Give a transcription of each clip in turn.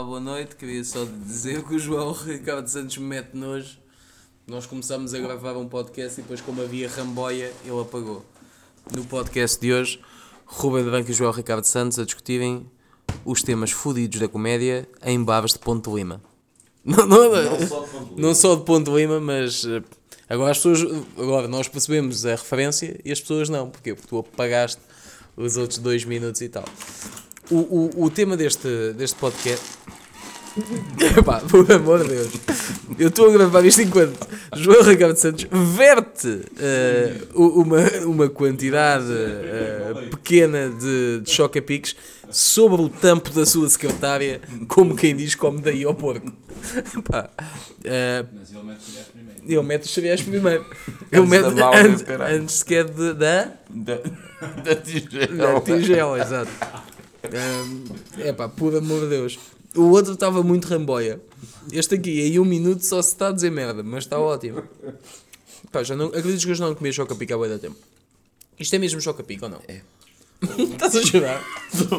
Olá, boa noite. Queria só dizer que o João Ricardo Santos me mete nojo. Nós começámos a gravar um podcast e depois, como havia ramboia, ele apagou. No podcast de hoje, Ruben de Banco e João Ricardo Santos a discutirem os temas fodidos da comédia em bares de Ponte de Lima. Não, não, Não só de Ponte de Lima. não só de Ponte de Lima, mas eh, agora as pessoas. Agora nós percebemos a referência e as pessoas não. Porquê? Porque tu apagaste os outros dois minutos e tal. O, o, o tema deste, deste podcast. Epá, por amor de Deus. Eu estou a gravar isto enquanto João Ricardo Santos verte eh, u- uma, uma quantidade eh, pequena de, de choca-piques sobre o tampo da sua secretária, como quem diz, come daí ao porco. Epá, eh, Mas ele mete os cereais primeiro. ele mete os cereais primeiro. Ele Antes mete antes, sequer de, da. Da, da tigela. Da tigela, exato. É pá, por amor de Deus. O outro estava muito ramboia. Este aqui, em um minuto, só se está a dizer merda, mas está ótimo. Pá, já não, acreditas que eu já não comia choca-pica há bué da tempo? Isto é mesmo choca-pica ou não? É. Estás a chorar?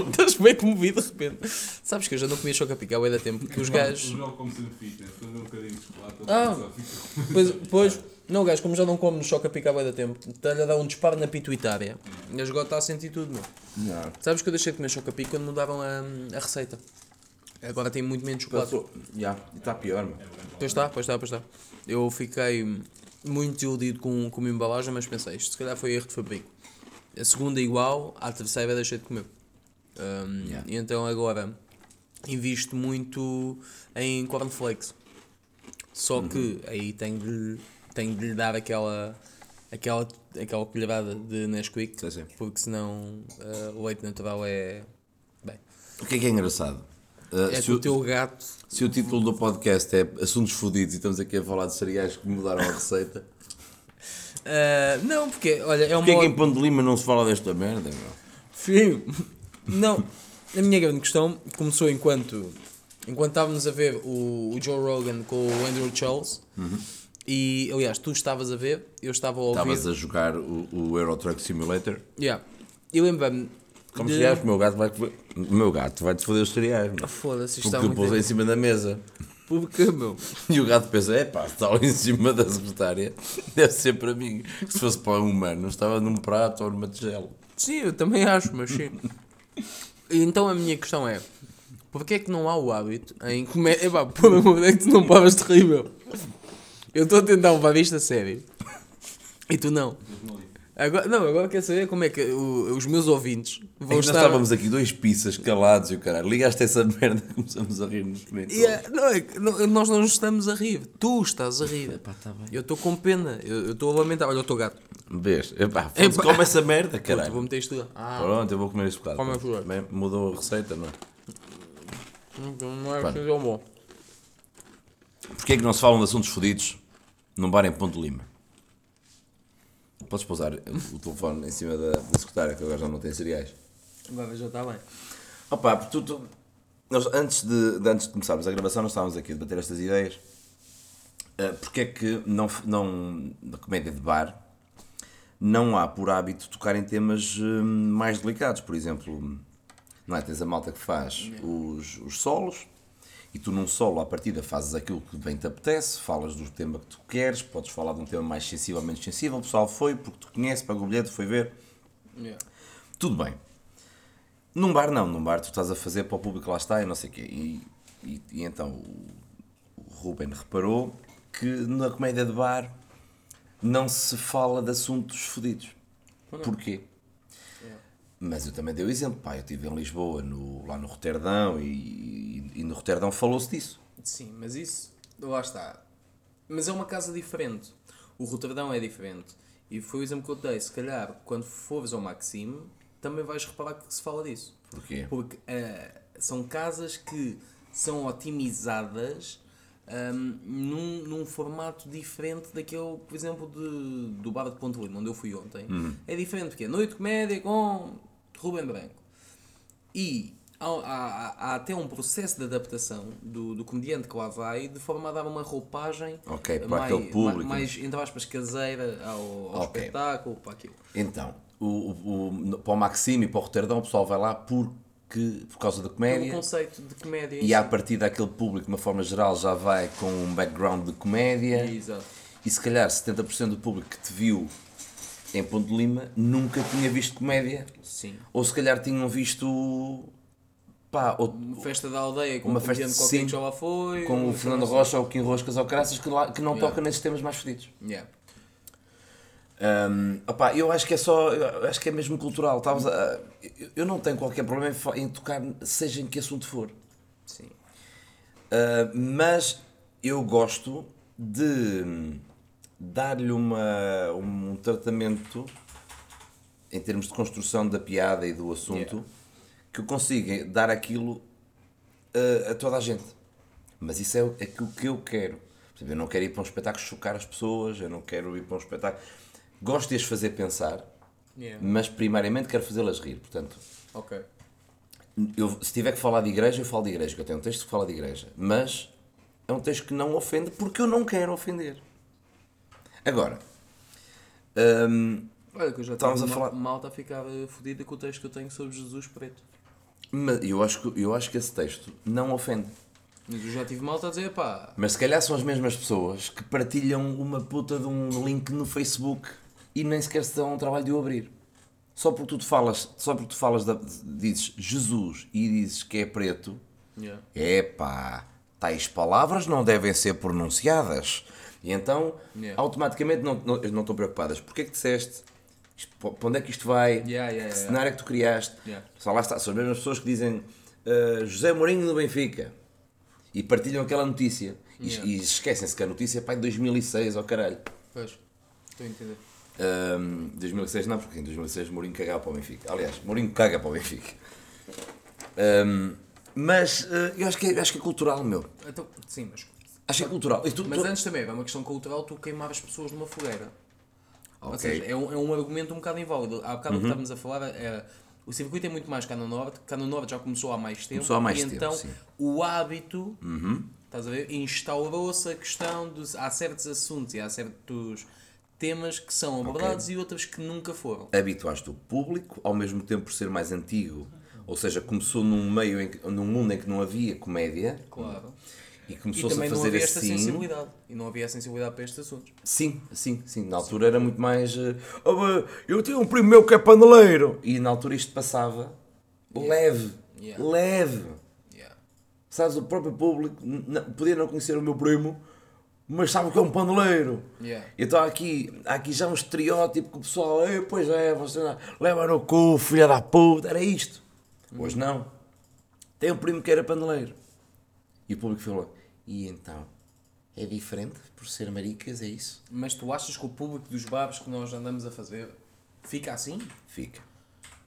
Estás bem comovido de repente. Sabes que eu já não comia choca-pica há bué da tempo, porque os gajos... O João come sempre fita, quando um bocadinho de chocolate, Ah. fica. Pois, pois, não, gajo, como já não come choca-pica há bué da tempo, está-lhe a dar um disparo na pituitária. E agora está a sentir tudo, meu. Não. Sabes que eu deixei de comer choca-pica quando mudaram a, a receita. Agora tem muito menos chocolate. Passou. Já, e está pior, mano. Pois está, pois está, pois está. Eu fiquei muito iludido com, com a embalagem, mas pensei, isto se calhar foi erro de fabrico. A segunda igual, à terceira deixei de comer. Um, Yeah. E então agora invisto muito em cornflakes. Só que aí tenho de, tenho de lhe dar aquela, aquela, aquela colherada de Nesquik, Sim, sim. porque senão uh, o leite natural é. Bem, O que é que é engraçado? Uh, é se, o, o teu gato. se o título do podcast é Assuntos Fodidos e estamos aqui a falar de cereais que mudaram a receita, Uh, não, porque, olha, é uma. porquê é que em Ponte de Lima não se fala desta merda, meu? Filho, não. A minha grande questão começou enquanto. Enquanto estávamos a ver o, o Joe Rogan com o Andrew Charles. E, aliás, tu estavas a ver, eu estava a ouvir. Estavas a jogar o, o Euro Truck Simulator. Yeah. E lembra-me. Como de- cereais, o meu gato vai o meu gato vai-te foder os cereais, meu. Foda-se, isto Porque está eu pus em cima da mesa. Porquê, meu? E o gato pensa, é pá, está ali em cima da secretária, deve ser para mim. Se fosse para um humano, estava num prato ou numa tigela. Sim, eu também acho, mas sim. Então a minha questão é: porquê é que não há o hábito em comer. Epá, por amor de Deus, que tu não rir, meu. Eu estou a tentar levar isto a sério. E tu não. Agora, não, agora quer saber como é que o- os meus ouvintes É vão nós estar. estávamos aqui dois pizzas calados e o caralho. Ligaste essa merda começamos a rir nos comentários. Yeah, não, é que não- nós não nos estamos a rir. Tu estás a rir. Pá, tá bem. Eu estou com pena. Eu eu estou a lamentar. Olha o teu gato. Vês? Epá, foda-se, Epá. come essa merda, Puta, vou caralho. meter isto tudo. Ah, Pronto, eu vou comer este bocado. Come. Bem, Mudou a receita, não é? não é assim tão bom. Porquê é que não se falam de assuntos fodidos num bar em Ponte de Lima? Podes pousar o telefone em cima da, da secretária, que agora já não tem cereais. Agora já está bem. Opa, porque tu, tu- nós, antes, de, de- antes de começarmos a gravação, nós estávamos aqui a debater estas ideias. Uh, porque é que não, não, na comédia de bar não há por hábito tocar em temas hum, mais delicados? Por exemplo, não é? tens a malta que faz os, os solos e tu num solo à partida fazes aquilo que bem te apetece, falas do tema que tu queres, podes falar de um tema mais sensível ou menos sensível, o pessoal foi porque tu conheces, pagou o bilhete, foi ver, Yeah. tudo bem. Num bar não, num bar tu estás a fazer para o público lá está e não sei o quê. E, e, e então o, o Ruben reparou que na comédia de bar não se fala de assuntos fodidos. Porquê? Mas eu também dei o exemplo, pá, eu estive em Lisboa, no, lá no Roterdão, e, e, no Roterdão falou-se disso. Sim, mas isso, lá está. Mas é uma casa diferente. O Roterdão é diferente. E foi o exemplo que eu dei. Se calhar, quando fores ao Maxime, também vais reparar que se fala disso. Porquê? Porque eh, são casas que são otimizadas ahm, num, num formato diferente daquele, por exemplo, de, do bar de Ponte Lima, onde eu fui ontem. É diferente, porque é noite comédia com Rubem Branco. E há, há- há até um processo de adaptação do, do comediante que lá vai, de forma a dar uma roupagem Ok, para mais, aquele público. mais, entre aspas, caseira ao, ao Ok. espetáculo, para aquilo. Então, o, o, para o Maxime e para o Roterdão o pessoal vai lá porque que, por causa da comédia, conceito de comédia. e à si. partida aquele público, de uma forma geral, já vai com um background de comédia. Exato. E se calhar 70% do público que te viu em Ponte de Lima nunca tinha visto comédia. Sim. Ou se calhar tinham visto. pá, ou- Uma festa da aldeia com Uma um festa, qualquer sim. já lá foi. com o Fernando cena Rocha ou o Kim Roscas ou Caraças que, lá- que não Yeah. toca nesses temas mais fedidos. assim. Yeah. Hum, opá, eu acho que é só. Acho que é mesmo cultural. Estavas a- eu- não tenho qualquer problema em tocar, seja em que assunto for. Sim. Uh, mas eu gosto de dar-lhe uma, um tratamento em termos de construção da piada e do assunto Yeah. que eu consiga dar aquilo uh, a toda a gente. Mas isso é o é que o que eu quero. Eu não quero ir para um espetáculo chocar as pessoas, eu não quero ir para um espetáculo. Gosto de as fazer pensar, Yeah. mas primariamente quero fazê-las rir. Portanto, Ok. eu, se tiver que falar de igreja, eu falo de igreja, que eu tenho um texto que fala de igreja. Mas é um texto que não ofende porque eu não quero ofender. Agora, hum, Olha, que eu já Estávamos a falar- malta a ficar eh, fodida com o texto que eu tenho sobre Jesus preto. mas eu acho, que, eu acho que esse texto não ofende. Mas eu já tive malta a dizer, pá, Mas se calhar são as mesmas pessoas que partilham uma puta de um link no Facebook e nem sequer se dão ao trabalho de o abrir. Só porque tu te falas, só porque tu falas da- dizes Jesus e dizes que é preto, yeah. Epá, tais palavras não devem ser pronunciadas. E então, Yeah. automaticamente não, não, não estão preocupadas. Porquê que disseste? Para onde é que isto vai? Yeah, yeah, que cenário é que tu criaste? Yeah. Só lá está, são as mesmas pessoas que dizem "Ah, José Mourinho no Benfica e partilham aquela notícia e, e esquecem-se que a notícia é de 2006, ó caralho. Pois, estou a entender. Ahm, 2006 não, porque em 2006 Mourinho cagava para o Benfica. Aliás, Mourinho caga para o Benfica. Ahm, mas ah, eu acho que, é, acho que é cultural, meu. Então, sim, mas. Acho que é cultural. Tu- Mas tu- antes também, é uma questão cultural, tu queimavas pessoas numa fogueira. Ou Ok. seja, é um, é um argumento um bocado inválido. Há bocado o que estávamos a falar é. O circuito é muito mais cá no Norte, cá no Norte já começou há mais tempo. Começou há mais e tempo, então sim. o hábito, estás a ver, instaurou-se a questão de. Há certos assuntos e há certos temas que são abordados e outros que nunca foram. habituaste o público, ao mesmo tempo por ser mais antigo, ou seja, começou num meio, em que, num mundo em que não havia comédia Claro. E começou-se a também não fazer havia esta assim. sensibilidade. E não havia sensibilidade para estes assuntos. Sim, sim, sim. Na altura era muito mais. eh, "Oh, eh, eu tenho um primo meu que é paneleiro! E na altura isto passava leve, Yeah. leve. Yeah. Sabes, o próprio público podia não conhecer o meu primo, mas sabe que é um paneleiro. Yeah. Então há aqui, há aqui já um estereótipo que o pessoal, "Eh, pois é, você não- leva no cu, filha da puta, era isto. Hoje não. Tem um primo que era paneleiro. E o público falou, e então? É diferente por ser maricas, é isso? Mas tu achas que o público dos bares que nós andamos a fazer fica assim? Fica.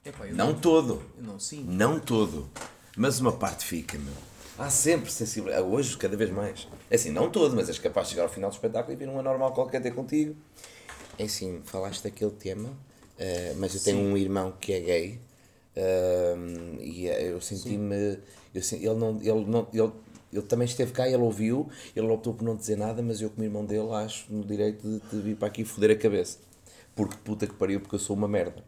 Epá, eu Não todo. Não sinto. Não todo. Mas uma parte fica, meu. Há sempre sensibilidade. Hoje, cada vez mais. É assim, não todo, mas és capaz de chegar ao final do espetáculo e vir um anormal qualquer ter contigo. É assim, falaste daquele tema, eh, mas eu tenho um irmão que é gay ehm, e eh, eu senti-me. Eu, sen- ele, não, ele, não, ele, ele também esteve cá, ele ouviu, ele optou por não dizer nada, mas eu, como irmão dele, acho no direito de, de vir para aqui foder a cabeça. Porque puta que pariu, porque eu sou uma merda.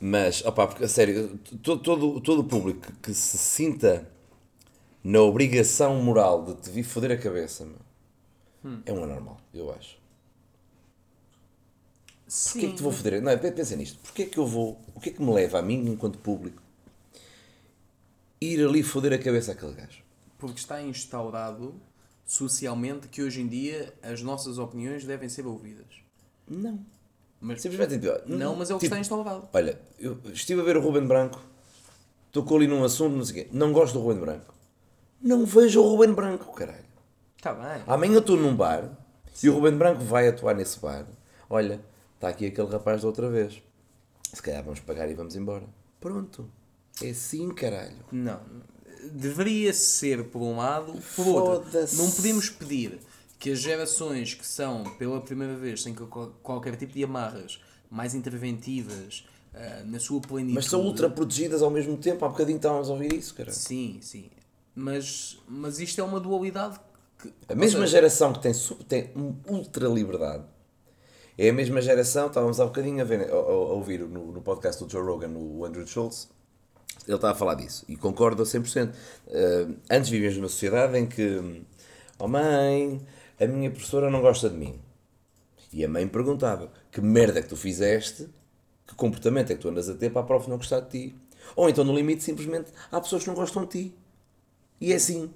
Mas, opá, porque, a sério, todo, todo, todo o público que se sinta na obrigação moral de te vir foder a cabeça, meu, é um anormal, eu acho. Sim. Porquê é que te vou foder? Não, pensa nisto. Porquê é que eu vou, o que é que me leva a mim, enquanto público, ir ali foder a cabeça àquele gajo? Porque está instaurado socialmente que hoje em dia as nossas opiniões devem ser ouvidas. Não. Mas, Simplesmente, tipo, não, mas é o que tipo, está instaurado. Olha, eu estive a ver o Ruben Branco, tocou ali num assunto, não sei o quê. Não gosto do Ruben Branco. Não vejo o Ruben Branco, caralho. Está bem. Amanhã estou num bar e o Ruben Branco vai atuar nesse bar. Olha, está aqui aquele rapaz da outra vez. Se calhar vamos pagar e vamos embora. Pronto. É assim, caralho. Não. Deveria ser por um lado, por outro. Não podemos pedir que as gerações que são pela primeira vez sem que qual- qualquer tipo de amarras mais interventivas ah, na sua plenitude. Mas são ultra protegidas ao mesmo tempo. Há bocadinho estávamos a ouvir isso, caralho. Sim, sim. Mas, mas isto é uma dualidade que. A mesma seja, geração que tem, tem ultra liberdade é a mesma geração. Estávamos há bocadinho a, ver, a- a ouvir no, no podcast do Joe Rogan, o Andrew Schultz. Ele estava a falar disso e concordo a 100%. Uh, antes vivíamos numa sociedade em que, oh mãe, a minha professora não gosta de mim. E a mãe perguntava: que merda é que tu fizeste? Que comportamento é que tu andas a ter para a prof não gostar de ti? Ou então, no limite, simplesmente há pessoas que não gostam de ti. E é assim.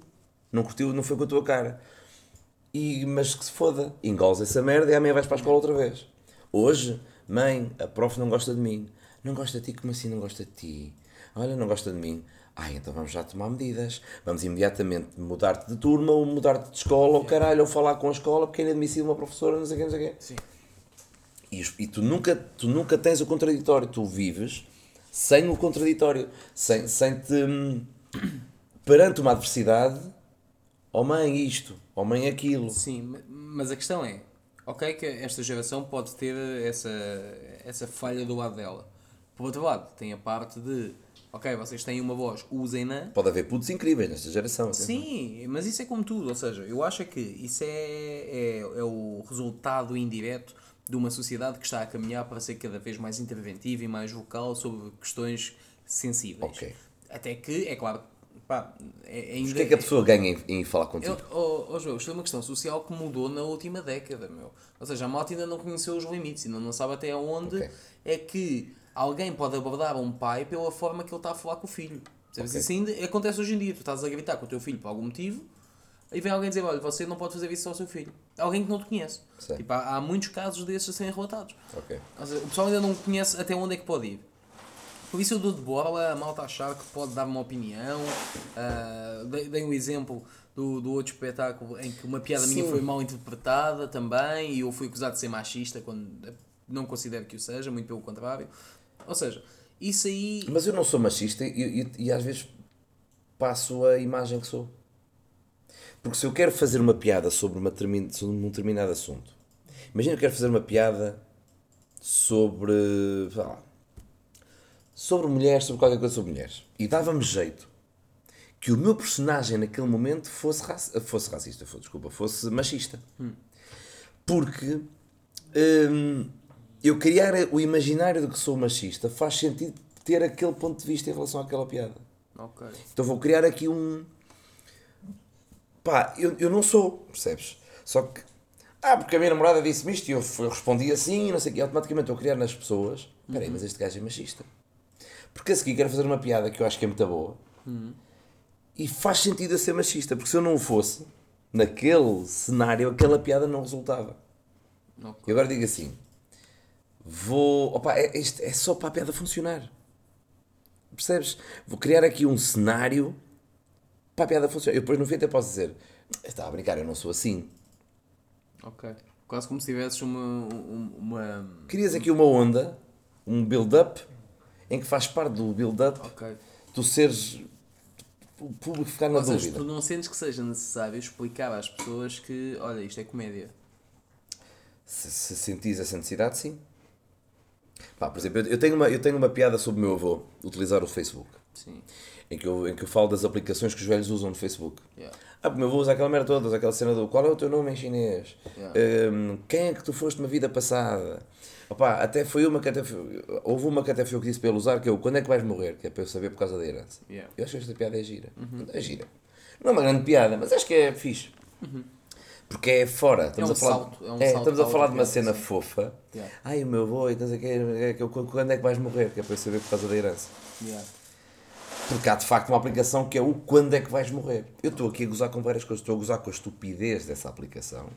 Não curtiu, não foi com a tua cara. E, mas que se foda, engoles essa merda e amanhã vais para a escola outra vez. Hoje, mãe, a prof não gosta de mim. Não gosta de ti, como assim não gosta de ti? Olha, não gosta de mim. Ah, então vamos já tomar medidas. Vamos imediatamente mudar-te de turma, ou mudar-te de escola, ou caralho, ou falar com a escola, porque é inadmissível uma professora, não sei o quê, não sei o quê. Sim. E, e tu, nunca, tu nunca tens o contraditório, tu vives sem o contraditório, sem, sem te. hum, perante uma adversidade, oh mãe isto, oh mãe aquilo. Sim, ma- mas a questão é, ok que esta geração pode ter essa, essa falha do lado dela. Por outro lado, tem a parte de, ok, vocês têm uma voz, usem-na. Pode haver putos incríveis nesta geração. atenção. Sim, mas isso é como tudo, ou seja, eu acho que isso é, é, é o resultado indireto de uma sociedade que está a caminhar para ser cada vez mais interventiva e mais vocal sobre questões sensíveis. Ok. Até que, é claro, pá, é, é Mas ainda... o que é que a pessoa ganha em, em falar contigo? Eu, oh, oh, João, isto é uma questão social que mudou na última década, meu. Ou seja, a malta ainda não conheceu os limites, ainda não sabe até onde Ok. é que alguém pode abordar um pai pela forma que ele está a falar com o filho. Percebes? Ok. Isso ainda acontece hoje em dia. Tu estás a gritar com o teu filho por algum motivo e vem alguém dizer: Olha, você não pode fazer isso ao seu filho. Alguém que não te conhece. Tipo, há, há muitos casos desses a serem relatados. Ok. Ou seja, o pessoal ainda não conhece até onde é que pode ir. Por isso eu dou de bola a malta achar que pode dar uma opinião. ah, dei, dei um exemplo do, do outro espetáculo em que uma piada minha Sim. foi mal interpretada também e eu fui acusado de ser machista quando não considero que o seja, muito pelo contrário. Ou seja, isso aí. Mas eu não sou machista e, e, e às vezes passo a imagem que sou. Porque se eu quero fazer uma piada sobre, uma termin- sobre um determinado assunto, imagina que eu quero fazer uma piada sobre. lá, sobre mulheres, sobre qualquer coisa sobre mulheres. E dava-me jeito que o meu personagem naquele momento fosse, fosse racista, fosse, desculpa, fosse machista. Porque hum, eu criar o imaginário de que sou machista faz sentido ter aquele ponto de vista em relação àquela piada. Ok. Então vou criar aqui um. Pá, eu, eu não sou, percebes? Só que. Ah, porque a minha namorada disse-me isto e eu, eu respondi assim e não sei o quê. Automaticamente eu criar nas pessoas. Espera aí, mas este gajo é machista. Porque a seguir quero fazer uma piada que eu acho que é muito boa. E faz sentido eu ser machista. Porque se eu não o fosse, naquele cenário, aquela piada não resultava. Ok. E agora digo assim: vou. Opa, é, isto é só para a piada funcionar. Percebes? Vou criar aqui um cenário para a piada funcionar. Eu depois no fim até posso dizer: estava a brincar, eu não sou assim. Ok. Quase como se tivesses uma. um- uma... Crias aqui uma onda, um build-up, em que faz parte do build-up Ok. tu seres. o público ficar na Ou seja, dúvida. tu não sentes que seja necessário explicar às pessoas que, olha, isto é comédia. Se, se sentis essa necessidade, sim. Pá, por exemplo, eu- tenho, uma, eu tenho uma piada sobre o meu avô utilizar o Facebook. Sim. Em que, eu, em que eu falo das aplicações que os velhos usam no Facebook. Yeah. Ah, porque o meu avô usa aquela merda toda, usa aquela cena do qual é o teu nome em chinês? Yeah. Hum, quem é que tu foste na vida passada? Opa, até foi uma que até foi, houve uma que até foi eu que disse para ele usar, que é o quando é que vais morrer? Que é para eu saber por causa da herança. Yeah. Eu acho que esta piada é gira. É gira. Não é uma grande piada, mas acho que é fixe. Porque é fora. Estamos um a falar, salto, é um é, estamos a falar de outra uma piada, cena sim. fofa. Yeah. Ai, o meu avô, então, é quando é que vais morrer? Que é para eu saber por causa da herança. Yeah. Porque há de facto uma aplicação que é o quando é que vais morrer. Eu estou aqui a gozar com várias coisas. Estou a gozar com a estupidez dessa aplicação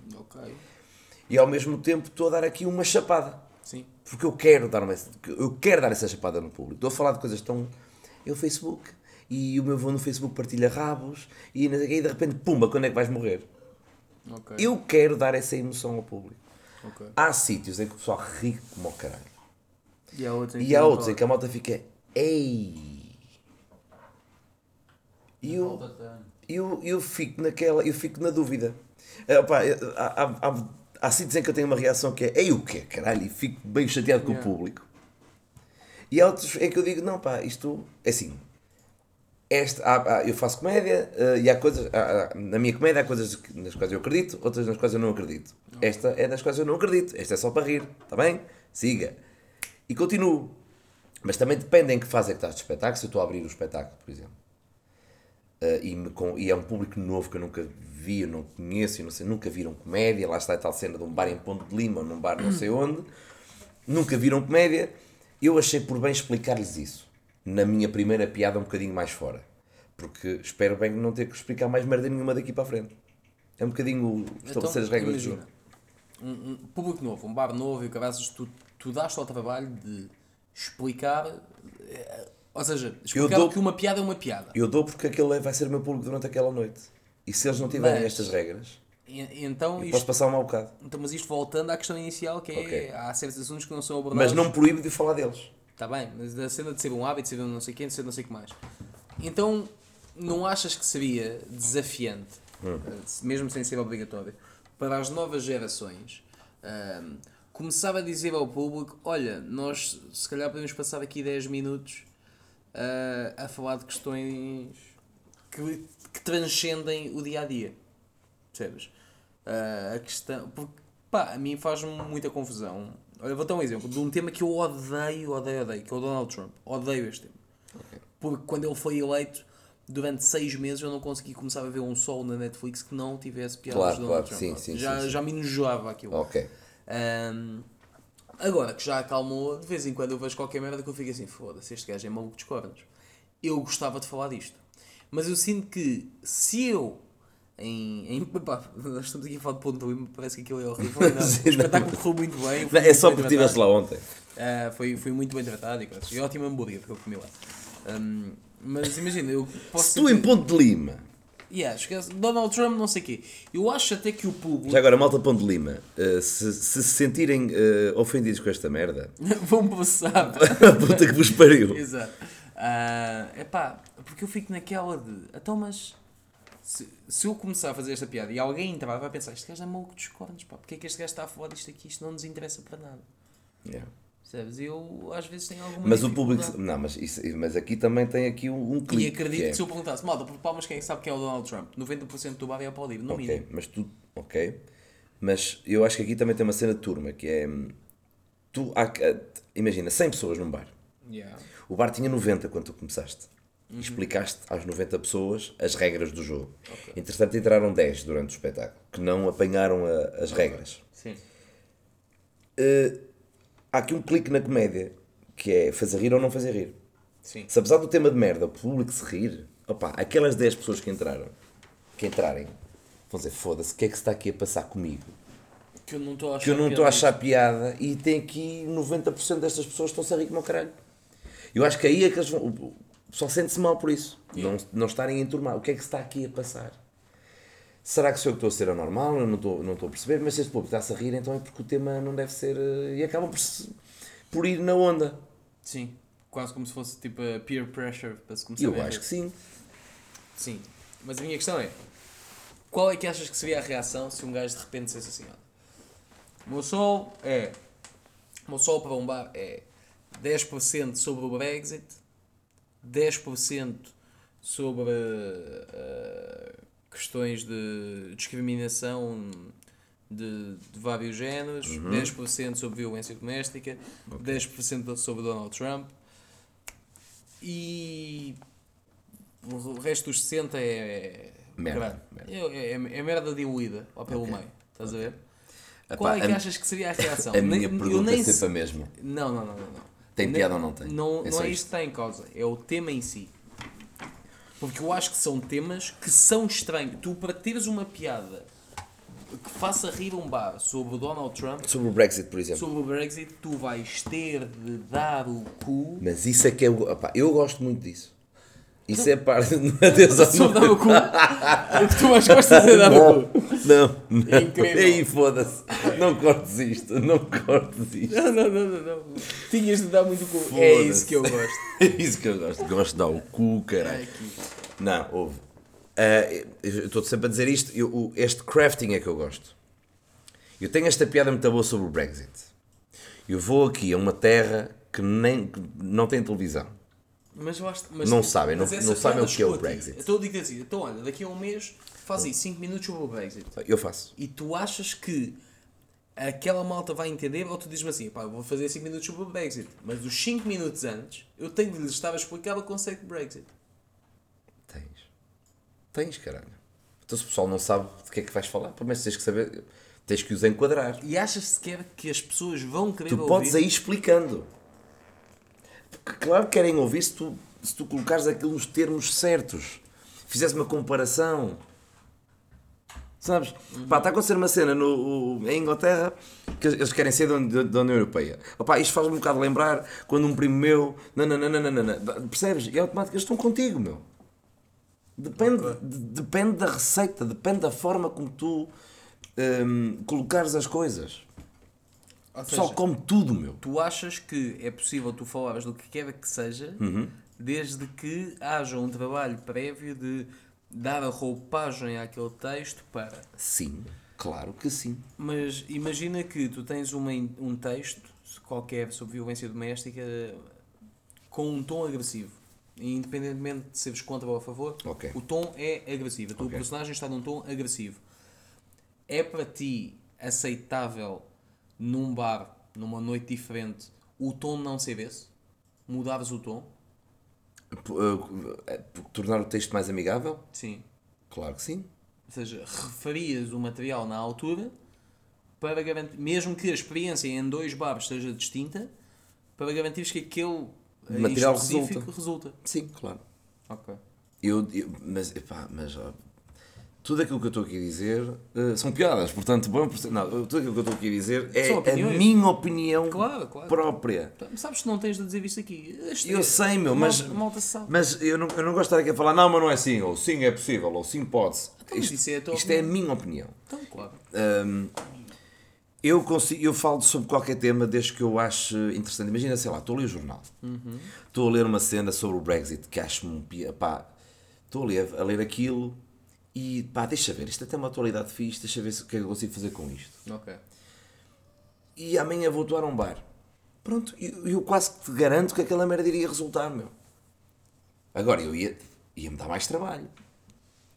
e ao mesmo tempo estou a dar aqui uma chapada. Sim. Porque eu quero dar, uma, eu quero dar essa chapada no público. Estou a falar de coisas tão. É o Facebook. E o meu avô no Facebook partilha rabos. E, e de repente, pumba, quando é que vais morrer? Ok. Eu quero dar essa emoção ao público. Ok. Há sítios em que o pessoal ri como o caralho. E há outros em E que há outros em que a malta fica. Ei! E eu. Eu, eu fico naquela, eu fico na dúvida. É, opá, é, há, há, há, há sítios em que eu tenho uma reação que é ei o quê, caralho, e fico bem chateado com Yeah. o público. E há outros em que eu digo, não pá, isto é assim. Esta, há- há- eu faço comédia eh, e há coisas, há- na minha comédia há coisas nas quais eu acredito, outras nas quais eu não acredito. Esta é das quais eu não acredito, esta é só para rir, está bem? Siga. E continuo. Mas também depende em que fase é que estás de espetáculo. Se eu estou a abrir o espetáculo, por exemplo, eh, e, me com- e é um público novo que eu nunca vi, eu não conheço, eu não sei, nunca viram comédia. Lá está a tal cena de um bar em Ponte de Lima num bar não sei onde. Nunca viram comédia. Eu achei por bem explicar-lhes isso. Na minha primeira piada, um bocadinho mais fora. Porque espero bem não ter que explicar mais merda nenhuma daqui para a frente. É um bocadinho estabelecer as regras do jogo. imagina, Um, um público novo, um bar novo e o caraças, tu, tu dás-te ao trabalho de explicar. eh, Ou seja, explicar dou- que uma piada é uma piada. Eu dou porque aquele vai ser o meu público durante aquela noite. E se eles não tiverem Mas- estas regras, então, isto, posso passar um mau bocado. então, mas isto voltando à questão inicial, que é Ok. há certos assuntos que não são Mas abordados. não me proíbe de falar deles. Está bem, mas da cena de ser um hábito, de ser um não sei quem, de ser não sei o que mais. Então, não achas que seria desafiante, Hum. mesmo sem ser obrigatório, para as novas gerações ahm, começar a dizer ao público: olha, nós se calhar podemos passar aqui 10 minutos ah, a falar de questões que, que transcendem o dia a dia. Percebes? Ah, a questão. Porque, pá, a mim faz-me muita confusão. Olha, vou dar um exemplo de um tema que eu odeio, odeio, odeio, que é o Donald Trump. Odeio este tema. Porque quando ele foi eleito, durante seis meses eu não consegui começar a ver um sol na Netflix que não tivesse piadas Claro, de Donald claro, Trump. sim, sim, já, sim, já me enjoava aquilo. Ok. Ahm, agora que já acalmou, de vez em quando eu vejo qualquer merda que eu fico assim, foda-se, este gajo é maluco dos cornos. Eu gostava de falar disto. Mas eu sinto que se eu em, em pá, nós estamos aqui a falar de ponto de Lima, parece que aquilo é horrível. Não, Sim, o espetáculo correu muito bem. Não, é só porque estiveste lá ontem. Ah, foi, foi muito bem tratado e, coisas. e ótimo hambúrguer que eu comi lá. Ahm, mas imagina, eu posso. Se tu em Ponte de Lima, Yeah, esquece, Donald Trump, não sei o quê. Eu acho até que o público. já agora, malta Ponte de Lima, eh, se, se se sentirem eh, ofendidos com esta merda, vão passar. a puta que vos pariu. Exato. Ah, epá, porque eu fico naquela de. Então, mas. Se, se eu começar a fazer esta piada e alguém entrar, vai pensar: este gajo é maluco dos cornos, pá, porque é que este gajo está a falar disto aqui? Isto não nos interessa para nada. Yeah. Percebes? Eu às vezes tenho alguma Mas o público. Não, mas, isso, mas aqui também tem aqui um, um E clique. acredito que é- que se eu perguntasse, malta, por palmas, quem é que sabe quem é o Donald Trump? 90% do bar é aplaudir, no Ok, mínimo. mas tu. Ok. Mas eu acho que aqui também tem uma cena de turma que é. hum, Tu, há, imagina, 100 pessoas num bar. Yeah. O bar tinha 90 quando tu começaste. Uhum. Explicaste às 90 pessoas as regras do jogo. Entretanto, entraram 10 durante o espetáculo que não apanharam a- as regras. Sim. Eh, há aqui um clique na comédia que é fazer rir ou não fazer rir. Sim. Se apesar do tema de merda, o público se rir, opa, aquelas 10 pessoas que entraram, que entrarem, vão dizer: foda-se, o que é que se está aqui a passar comigo? Que eu não estou a achar Que eu não piada a achar piada e tem aqui 90% destas pessoas que estão-se a rir como o caralho. Eu acho que aí é que eles vão. Pessoal sente-se mal por isso. Não, não estarem a enturmar. O que é que se está aqui a passar? Será que sou eu que estou a ser anormal? Eu não estou, não estou a perceber. Mas se este público está-se a rir, então é porque o tema não deve ser. eh, E acabam por, se- por ir na onda. Sim. Quase como se fosse tipo a peer pressure para se começar Eu a acho que sim. Sim. Mas a minha questão é: qual é que achas que seria a reação se um gajo de repente dissesse assim: o meu sol é. O meu sol para um bar é 10% sobre o Brexit, 10% sobre eh, questões de discriminação de, de vários géneros, 10% sobre violência doméstica, 10% sobre Donald Trump e o resto dos 60 é. Merda, caralho, merda. É, é, é merda diluída lá pelo Ok, meio. Estás a ver? Epá, Qual é que a- achas que seria a reação? A Nem- minha eu pergunta nem é sempre sei- a mesma. Não, não, não, não. não. Tem piada ou não tem? Não, É não é isto. que está em causa, é o tema em si. Porque eu acho que são temas que são estranhos. Tu, para teres uma piada que faça rir um bar sobre o Donald Trump, Sobre o Brexit, por exemplo. sobre o Brexit, tu vais ter de dar o cu. Mas isso é que é. o- opá, eu gosto muito disso. Isso é parte. Atenção. Sobre dar o cu. o que tu mais gostas é dar o cu. Não, não. É incrível. Aí foda-se. Não cortes isto. Não cortes isto. Não, não, não, não, não. Tinhas de dar muito cu. É isso que eu gosto. É isso que eu gosto. Gosto de dar o cu, É caralho. Não, ouve. Ah, eu estou sempre a dizer isto. eu- o- este crafting é que eu gosto. Eu tenho esta piada muito boa sobre o Brexit. Eu vou aqui a uma terra que nem que não tem televisão. Mas eu acho, mas, Não sabem, não- não sabem o que é o. Brexit. Então eu digo assim, então olha, daqui a um mês faz aí 5 minutos sobre o Brexit. Eu faço. E tu achas que aquela malta vai entender ou tu dizes-me assim, pá, vou fazer 5 minutos sobre o Brexit, mas os 5 minutos antes eu tenho de lhes estar a explicar o conceito de Brexit. Tens. Tens, caralho. Então se o pessoal não sabe de que é que vais falar, pelo menos tens que saber, tens que os enquadrar. E achas sequer que as pessoas vão querer Tu ouvir? podes aí explicando. Claro que querem ouvir se tu, se tu colocares aquilo nos termos certos. Fizesse uma comparação. Sabes? Pá, está a acontecer uma cena no, em Inglaterra que eles querem ser da, da- da União Europeia. Opá, isto faz-me um bocado lembrar quando um primo meu. Nananana, percebes? E é automático, eles estão contigo, meu. Depende, de- depende da receita, depende da forma como tu hum, colocares as coisas. Ou pessoal seja, come tudo, meu. tu achas que é possível tu falares do que quer que seja, Uhum. desde que haja um trabalho prévio de dar a roupagem àquele texto para. Sim, claro que sim. Mas imagina que tu tens uma, um texto qualquer sobre violência doméstica com um tom agressivo. Independentemente de seres contra ou a favor, Ok. o tom é agressivo. A tua Ok. personagem está num tom agressivo. É para ti aceitável num bar, numa noite diferente, o tom não ser esse? Mudares o tom? P- uh, tornar o texto mais amigável? Sim. Claro que sim. Ou seja, referias o material na altura para garantir, mesmo que a experiência em dois bares seja distinta, para garantires que aquele eh, Material específico resulta. Sim, claro. Ok. Eu, eu- mas, epá, mas tudo aquilo que eu estou aqui a dizer uh, são piadas, portanto, bom, não, tudo aquilo que eu estou aqui a dizer é a minha opinião Claro, claro. própria. Então, Sabes que não tens de dizer isto aqui. Este- Eu sei, meu, mas, Malta, malta mas eu, não, eu não gosto de estar aqui a falar, não, mas não é assim, ou sim é possível, ou sim pode-se. Então, mas Isto, é a isto é a minha opinião. Então, claro. Hum, eu, consigo, eu falo sobre qualquer tema desde que eu acho interessante. Imagina, sei lá, estou a ler o jornal. Estou a ler uma cena sobre o Brexit que acho-me um. Pá, estou a ler, a ler aquilo e pá, deixa ver, isto até é uma atualidade fixe, deixa ver o que é que eu consigo fazer com isto. Ok. E amanhã vou atuar a um bar. Pronto, eu, eu quase que te garanto que aquela merda iria resultar, meu. Agora, eu ia, ia-me dar mais trabalho.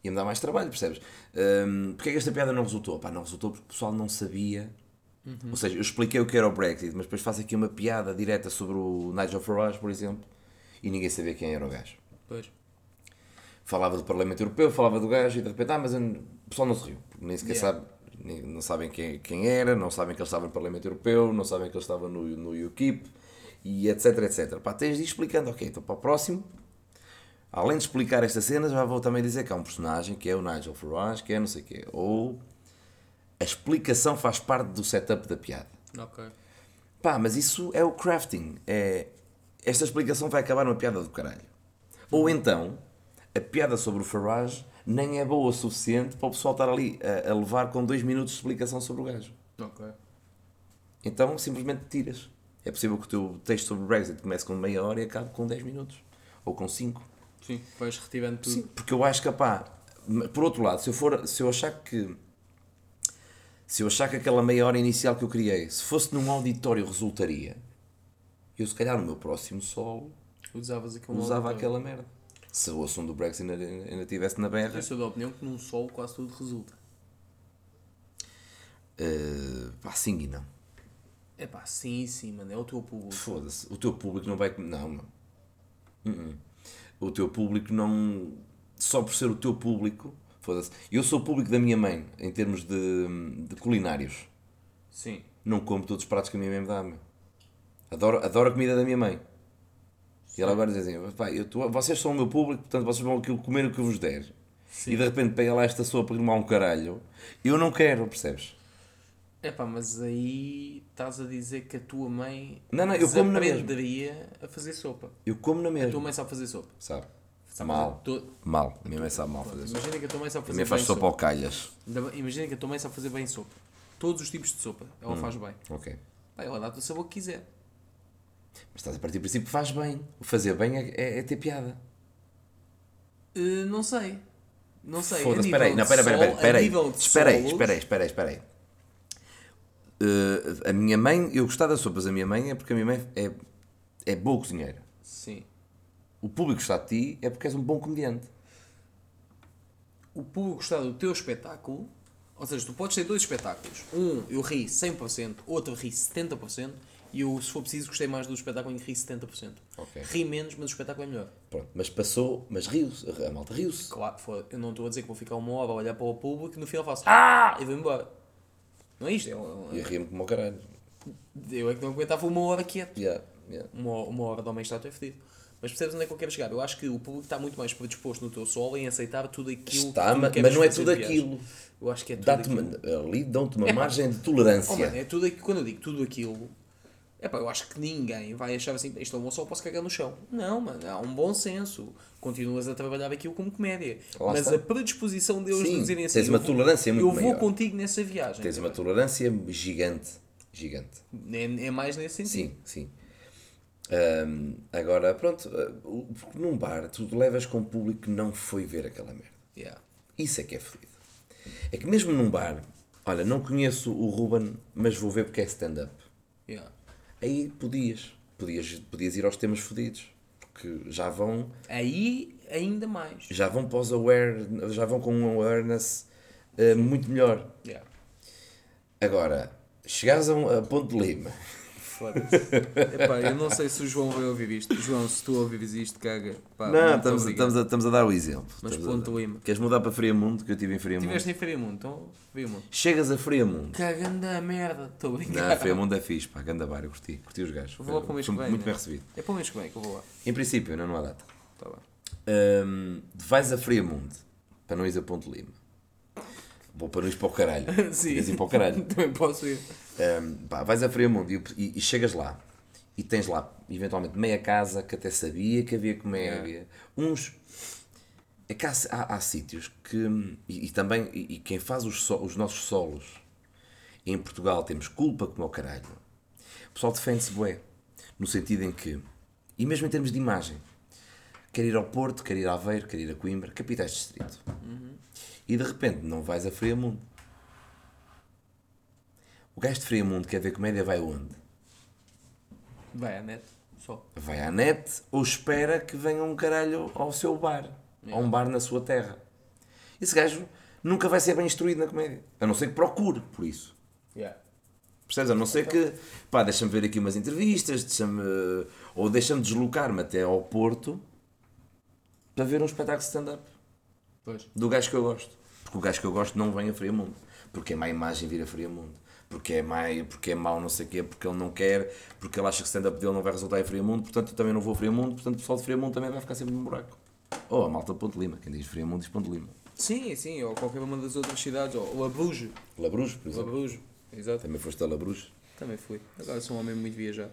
Ia-me dar mais trabalho, percebes? Hum, porque é que esta piada não resultou? Pá, não resultou porque o pessoal não sabia. Ou seja, eu expliquei o que era o Brexit, mas depois faço aqui uma piada direta sobre o Nigel Farage, por exemplo, e ninguém sabia quem era o gajo. Pois. Falava do Parlamento Europeu, falava do gajo, e de repente, ah, mas o pessoal não se riu, porque nem sequer Yeah. sabe, nem- não sabem quem, quem era, não sabem que ele estava no Parlamento Europeu, não sabem que ele estava no, no UKIP, e etc, etc. Pá, tens de ir explicando, ok, então para o próximo, além de explicar esta cena, já vou também dizer que há um personagem que é o Nigel Farage, que é não sei o quê, ou a explicação faz parte do setup da piada. Ok. Pá, mas isso é o crafting. É... Esta explicação vai acabar numa piada do caralho. Ou então, a piada sobre o Farage nem é boa o suficiente para o pessoal estar ali a, a levar com dois minutos de explicação sobre o gajo. Ok. Então, simplesmente tiras. É possível que o teu texto sobre o Brexit comece com meia hora e acabe com 10 minutos. Ou com 5. Sim, vais retirando tudo. Sim, porque eu acho que, pá, por outro lado, se eu, for, se eu achar que se eu achar que aquela meia hora inicial que eu criei, se fosse num auditório resultaria, eu se calhar no meu próximo solo Usavas usava aquela merda. Se o assunto do Brexit ainda, ainda estivesse na berra, Eu sou da opinião que num sol quase tudo resulta. uh, pá, sim e não. É pá, sim, sim, mano. É o teu público. Foda-se, o teu público não vai. Não, não. Uh-uh. O teu público não. Só por ser o teu público, foda-se. Eu sou o público da minha mãe, em termos de, de culinários. Sim. não como todos os pratos que a minha mãe me dá, meu. Adoro, adoro a comida da minha mãe. E ela agora diz assim, pá, eu tô- vocês são o meu público, portanto vocês vão comer o que eu vos der. E de repente pega lá esta sopa que não há um caralho. Eu não quero, percebes? É pá, mas aí estás a dizer que a tua mãe Não, não, eu como na mesma. a fazer sopa. Eu como na A tua mesma. mãe sabe fazer sopa. Sabe? Sabe Mal. fazer Mal. A minha mãe sabe mal fazer sopa. Imagina que a tua mãe sabe fazer Também faz bem sopa ao calhas. Imagina que a tua mãe sabe fazer bem sopa. Todos os tipos de sopa. Ela Hum. faz bem. Ok. Pá, ela dá-te o sabor que quiser. Mas estás a partir do princípio que faz bem. O fazer bem é, é- é ter piada. Uh, não sei. Não sei. Foda-se, espera aí. Não, espera, espera, espera, espera aí. espera aí, espera aí, espera aí. Uh, a minha mãe, eu gostar das sopas da minha mãe é porque a minha mãe é, é boa cozinheira. Sim. O público gostar de ti é porque és um bom comediante. O público gostar do teu espetáculo Ou seja, tu podes ter dois espetáculos. Um, eu ri 100%, outro ri 70%, e eu, se for preciso, gostei mais do espetáculo em que ri 70%. Ok. Ri menos, mas o espetáculo é melhor. Pronto, mas passou, mas riu-se, a malta riu-se. Claro, foda- eu não estou a dizer que vou ficar uma hora a olhar para o público e no final faço Ah! e vou embora. Não é isto? É um- E eu ria-me como o caralho. eu é que não aguentava uma hora quieto. Yeah, yeah. Uma, uma hora de homem está é fedido. Mas percebes onde é que eu quero chegar? Eu acho que o público está muito mais predisposto no teu solo em aceitar tudo aquilo Está, que tu mas, queres mas não é tudo viagem. aquilo. Eu acho que é tudo Dá-te aquilo. ali dão-te uma É, margem de Oh, tolerância. mano, é tudo aquilo, quando eu digo tudo aquilo, é pá, eu acho que ninguém vai achar assim, isto é um bom sol, posso cagar no chão. Não, mano, há um bom senso. Continuas a trabalhar aquilo como comédia. Lá Mas está. a predisposição deles Sim, de dizerem assim, tens uma vou- tolerância muito Eu vou maior. contigo nessa viagem. Tens uma tolerância gigante. Gigante. É, é mais nesse sentido. Sim, sim. Agora, pronto, ah, porque num bar tu levas com o público que não foi ver aquela merda. Yeah. Isso é que é fodido. É que mesmo num bar, olha, não conheço o Ruben, mas vou ver porque é stand-up. Yeah. Aí podias, podias, podias ir aos temas fodidos, porque já vão, Aí ainda mais. já vão pós-aware, já vão com um awareness ah, muito melhor. Yeah. Agora, chegares a, um, a Ponte de Lima, Foda-se. Epá, eu não sei se o João vai ouvir isto. João, se tu ouvires isto, caga. Pá, não, estamos, estamos, a, estamos a dar o exemplo. Mas. Lima. Queres mudar para Friamundo, que eu estive em Friamundo? Tiveste em Friamundo, então Friamundo. Chegas a Friamundo. Cagando a merda, estou a brincar. Não, Friamundo é fixe, pá, ganda bar, eu curti, curti os gajos. Vou lá para o mês que vem, muito né? bem recebido. É para o mês que vem que eu vou lá. Em princípio, ainda não há data. Tá bem. Hum, vais a Friamundo, para não ires a Ponte Lima. Vou para ires para o caralho. Sim. Queres ir para o caralho. Também posso ir. Hum, pá, vais a Friamundo e, e, e chegas lá e tens lá, eventualmente, meia casa que até sabia que havia comédia. Uns. É que há, há, há sítios que. E, e também. E, quem faz os, so- os nossos solos em Portugal temos culpa como ao caralho. O pessoal defende-se bué. No sentido em que. E mesmo em termos de imagem. Quer ir ao Porto, quer ir a Aveiro, quer ir a Coimbra, capitais de distrito. E de repente não vais a Friamundo. O gajo de Friamundo quer ver comédia vai onde? Vai à net, só. Vai à net ou espera que venha um caralho ao seu bar. A um bar na sua terra. Esse gajo nunca vai ser bem instruído na comédia. A não ser que procure por isso. Yeah. Percebes? A não ser que, pá, deixa-me ver aqui umas entrevistas, deixa-me, ou deixa-me deslocar-me até ao Porto para ver um espetáculo de stand-up Pois. do gajo que eu gosto. Porque o gajo que eu gosto não vem a Friamundo. Porque é má imagem vir a Friamundo. Porque é, má, porque é mau não sei o quê, porque ele não quer, porque ele acha que o stand-up dele não vai resultar em Friamundo, portanto eu também não vou a Friamundo, portanto o pessoal de Friamundo também vai ficar sempre no buraco. Ou a malta de Ponte Lima, quem diz Friamundo diz Ponte de Lima. Sim, sim, ou qualquer uma das outras cidades, ou Labrujo. Labrujo, por exemplo. Labrujo, exato. Também foste a Labrujo. Também fui. Agora sou um homem muito viajado.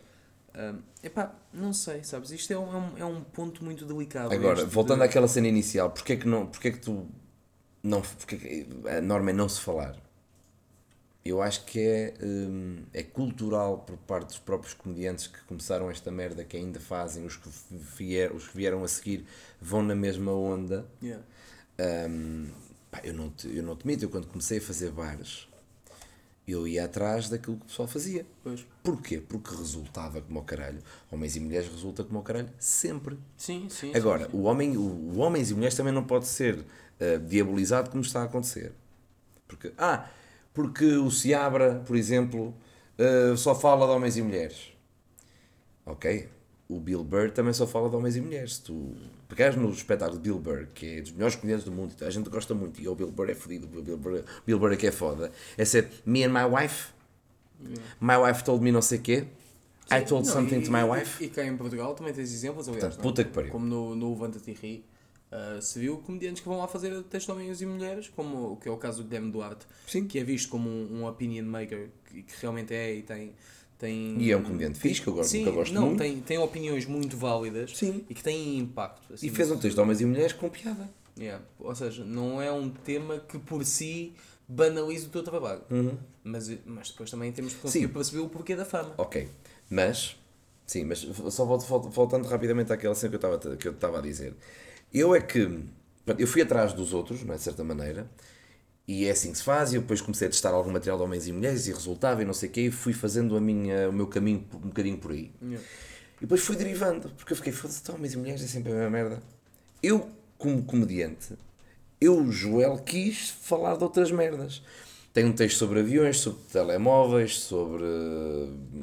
Ahm, epá, não sei, sabes? Isto é um, é um, é um ponto muito delicado. Agora, voltando de- àquela cena inicial, porque é que, não, porque é que tu. Não, porque que a norma é não se falar? Eu acho que é, hum, é cultural por parte dos próprios comediantes que começaram esta merda, que ainda fazem, os que, vier, os que vieram a seguir vão na mesma onda. Yeah. Hum, pá, eu, não te, eu não te minto, eu quando comecei a fazer bares, eu ia atrás daquilo que o pessoal fazia. Pois. Porquê? Porque resultava como o caralho. Homens e mulheres resulta como o caralho sempre. Sim, sim. Agora, sim, sim. o homem, o, o homens e mulheres também não pode ser eh, diabolizado como está a acontecer. Porque, ah, porque o Seabra, por exemplo, eh, só fala de homens e mulheres. Ok? O Bill Burr também só fala de homens e mulheres. Se tu pegares no espetáculo de Bill Burr, que é dos melhores comediantes do mundo, a gente gosta muito, e o Bill Burr é fodido, o Bill Burr, Bill Burr é que é foda, é ser me and my wife, my wife told me não sei quê, I told Não, something e- to my e- wife. E cá em Portugal também tens exemplos, aliás. Portanto, é? puta que pariu. Como no, no Levanta-te e Ri, ah, se viu comediantes que vão lá fazer homens e mulheres, como o que é o caso do Guilherme Duarte, Sim. que é visto como um, um opinion maker, que, que realmente é e tem. Tem E é um comediante fixe, que eu gosto- Sim, que eu gosto não, muito. Tem, tem opiniões muito válidas Sim. e que têm impacto. assim, E fez um texto de homens e mulheres com piada. Yeah. Ou seja, não é um tema que por si banaliza o teu trabalho. Mas, mas depois também temos de conseguir Uhum. Sim. perceber o porquê da fama. Ok, mas, sim, mas só voltando rapidamente àquela cena que eu estava que a dizer. Eu é que, eu fui atrás dos outros, não é, de certa maneira, e é assim que se faz, e eu depois comecei a testar algum material de homens e mulheres, e resultava, e não sei o quê, e fui fazendo a minha, o meu caminho um bocadinho por aí. Yeah. E depois fui derivando, porque eu fiquei, foda-se, então, homens e mulheres é sempre a mesma merda. Eu, como comediante, Eu, Joel, quis falar de outras merdas. Tem um texto sobre aviões, sobre telemóveis, sobre,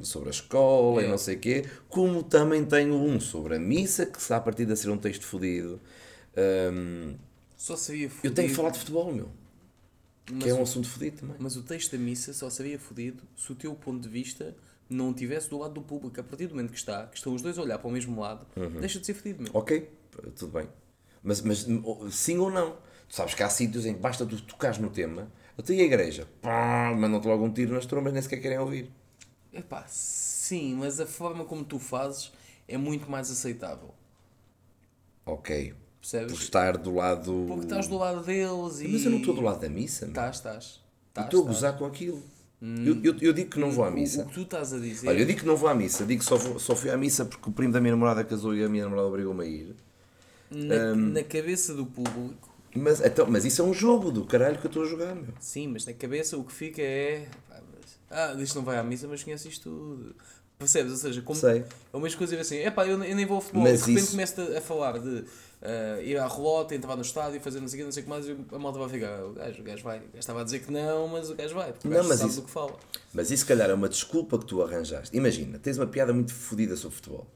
sobre a escola e Yeah. não sei o quê. Como também tenho um sobre a missa, que está a partir de ser um texto fodido. Hum, Só sabia eu fodido. tenho que falar de futebol, meu. Mas, Que é um o- assunto fodido também. mas o texto da missa só sabia fodido se o teu ponto de vista não estivesse do lado do público. A partir do momento que está, que estão os dois a olhar para o mesmo lado, Uhum. deixa de ser fodido, meu. Ok, tudo bem. Mas, mas sim ou não? Tu sabes que há sítios em que basta tu tocares no tema, até a igreja, mandam-te logo um tiro nas trombas, nem sequer querem ouvir. Epá, sim, mas a forma como tu fazes é muito mais aceitável. Ok. Percebes? Por estar do lado. Porque estás do lado deles e. Mas eu não estou do lado da missa, meu. Estás, estás. Estás, estou a gozar com aquilo. Eu, eu, eu digo que não vou à missa. O, que tu estás a dizer. Olha, eu digo que não vou à missa, digo que só, vou- só fui à missa porque o primo da minha namorada casou e a minha namorada obrigou-me a ir. na, na cabeça do público, Mas, então, mas isso é um jogo do caralho que eu estou a jogar, meu. sim, mas na cabeça o que fica é. ah, isto não vai à missa, mas conhece isto tudo. Percebes? Ou seja, como. Sei. É uma coisa assim, epá, eu, eu nem vou ao futebol. Mas de repente isso- começo a, a falar de ah, ir à relota, entrar no estádio, fazer não sei o que, não sei o que mais, e a malta vai ficar. O gajo, o gajo vai. O gajo estava a dizer que não, mas o gajo vai. Porque o Não, gajo mas sabe isso- do que fala. Mas isso, se calhar, é uma desculpa que tu arranjaste. Imagina, tens uma piada muito fodida sobre futebol.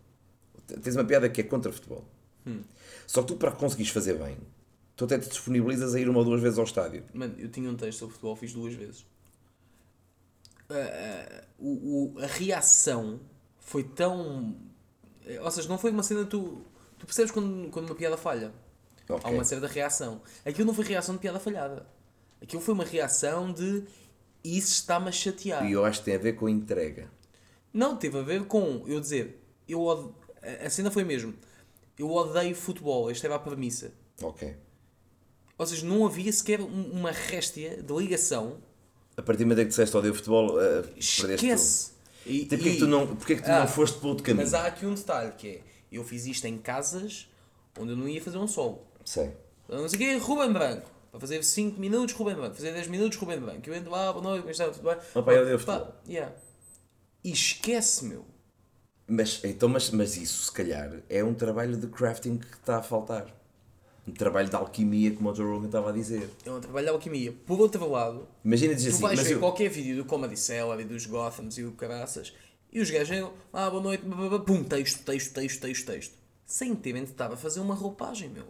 Tens uma piada que é contra futebol. Só que tu, para conseguires fazer bem, tu até te disponibilizas a ir uma ou duas vezes ao estádio. Mano, eu tinha um texto sobre futebol, fiz duas vezes. Ah, o, o- a reação foi tão. eh, Ou seja, não foi uma cena. Tu, tu percebes quando, quando uma piada falha. Ok. Há uma certa reação. Aquilo não foi reação de piada falhada. Aquilo foi uma reação de. Isso está-me a chatear. E eu acho que tem a ver com entrega. Não, teve a ver com eu dizer. Eu a- cena foi mesmo. Eu odeio futebol. Esta era a premissa. Ok. Ou seja, não havia sequer um- uma réstia de ligação A partir do momento em que disseste odeio futebol, uh. Esquece. E, porquê, e- que tu não, porquê que tu Ah, não foste para outro caminho? Mas há aqui um detalhe que é, eu fiz isto em casas onde eu não ia fazer um solo. Sei. Não sei o quê, Ruben Branco. Para fazer 5 minutos, Ruben Branco. Fazer 10 minutos, Ruben Branco. Eu entro lá, boa noite, como está, tudo bem? Opa, eu odeio futebol. yeah. E esquece, meu. Mas, então, mas, mas isso, se calhar, é um trabalho de crafting que está a faltar. Um trabalho de alquimia, como o Joe Rogan estava a dizer. É um trabalho de alquimia. Por outro lado, Imagina dizer tu assim, vais mas ver eu, qualquer vídeo do Comedy Cellar e dos Gothams e do Caraças e os gajos ah, boa noite, blá, blá, blá, pum, texto, texto, texto, texto, texto. Sem terem de estar a fazer uma roupagem, meu.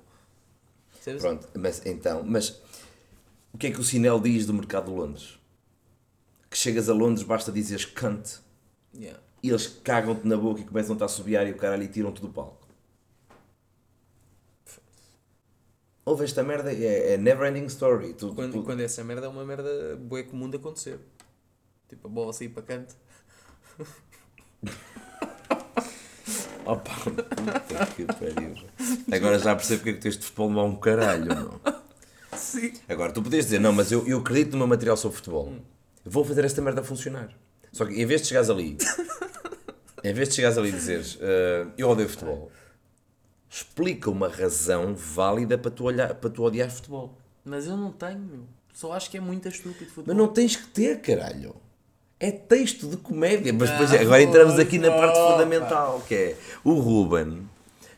Pronto, mas então, mas o que é que o Sinel diz do mercado de Londres? Que chegas a Londres, basta dizeres cunt Yeah. e eles cagam-te na boca e começam-te a assobiar e o caralho e tiram-te do palco. Ouve esta merda, é, é never ending story. Tu, Quando, tu- quando essa merda é uma merda bué comum de acontecer. Tipo, a bola sair para canto. Opa, puta que pariu. Agora já percebo porque é que tens de futebol não há um caralho, não. Sim. Agora, tu podias dizer, não, mas eu, eu acredito no meu material sobre futebol. Vou fazer esta merda funcionar. Só que em vez de chegares ali, em vez de chegares ali e dizeres, "Ah, eu odeio futebol, explica uma razão válida para tu, olhar, para tu odiar futebol. Mas eu não tenho, meu. Só acho que é muito estúpido futebol. Mas não tens que ter, caralho. É texto de comédia. Mas depois, agora entramos aqui na parte opa. fundamental, que é o Ruben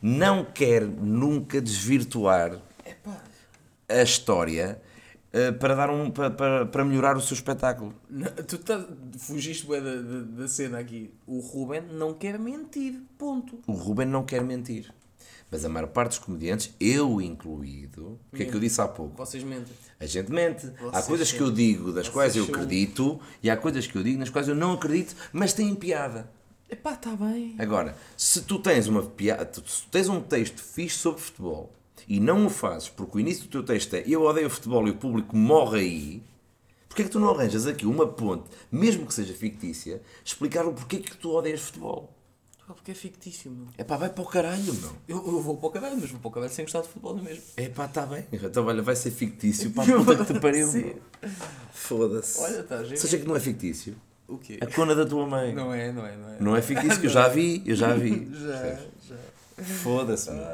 não quer nunca desvirtuar Epá, a história eh, para, dar um, para, para, para melhorar o seu espetáculo. não, tu tá, fugiste bué da, da, da cena aqui. O Ruben não quer mentir. Ponto. O Ruben não quer mentir. Mas a maior parte dos comediantes, eu incluído, o que é que eu disse há pouco? Vocês mentem. A gente mente. há Vocês coisas que eu digo das vocês quais eu são- acredito e há coisas que eu digo nas quais eu não acredito, mas têm piada. Epá, está bem. Agora, se tu tens uma piada, se tu tens um texto fixe sobre futebol e não o fazes porque o início do teu texto é eu odeio futebol e o público morre aí, porque é que tu não arranjas aqui uma ponte, mesmo que seja fictícia, explicar o porquê que tu odeias futebol? Pá, Porque é fictício, meu. É pá, vai para o caralho, meu. Eu, eu vou para o caralho, mas vou para o caralho sem gostar de futebol, não é mesmo? É pá, está bem. Então, olha, vai ser fictício. Pá, puta que te pariu. Meu. Foda-se. Olha, tá giro. Sabes que é que não é fictício? O quê? A cona da tua mãe. Não é, não é, não é. Não é fictício, que eu já vi, eu já vi. Já, já. Foda-se, meu.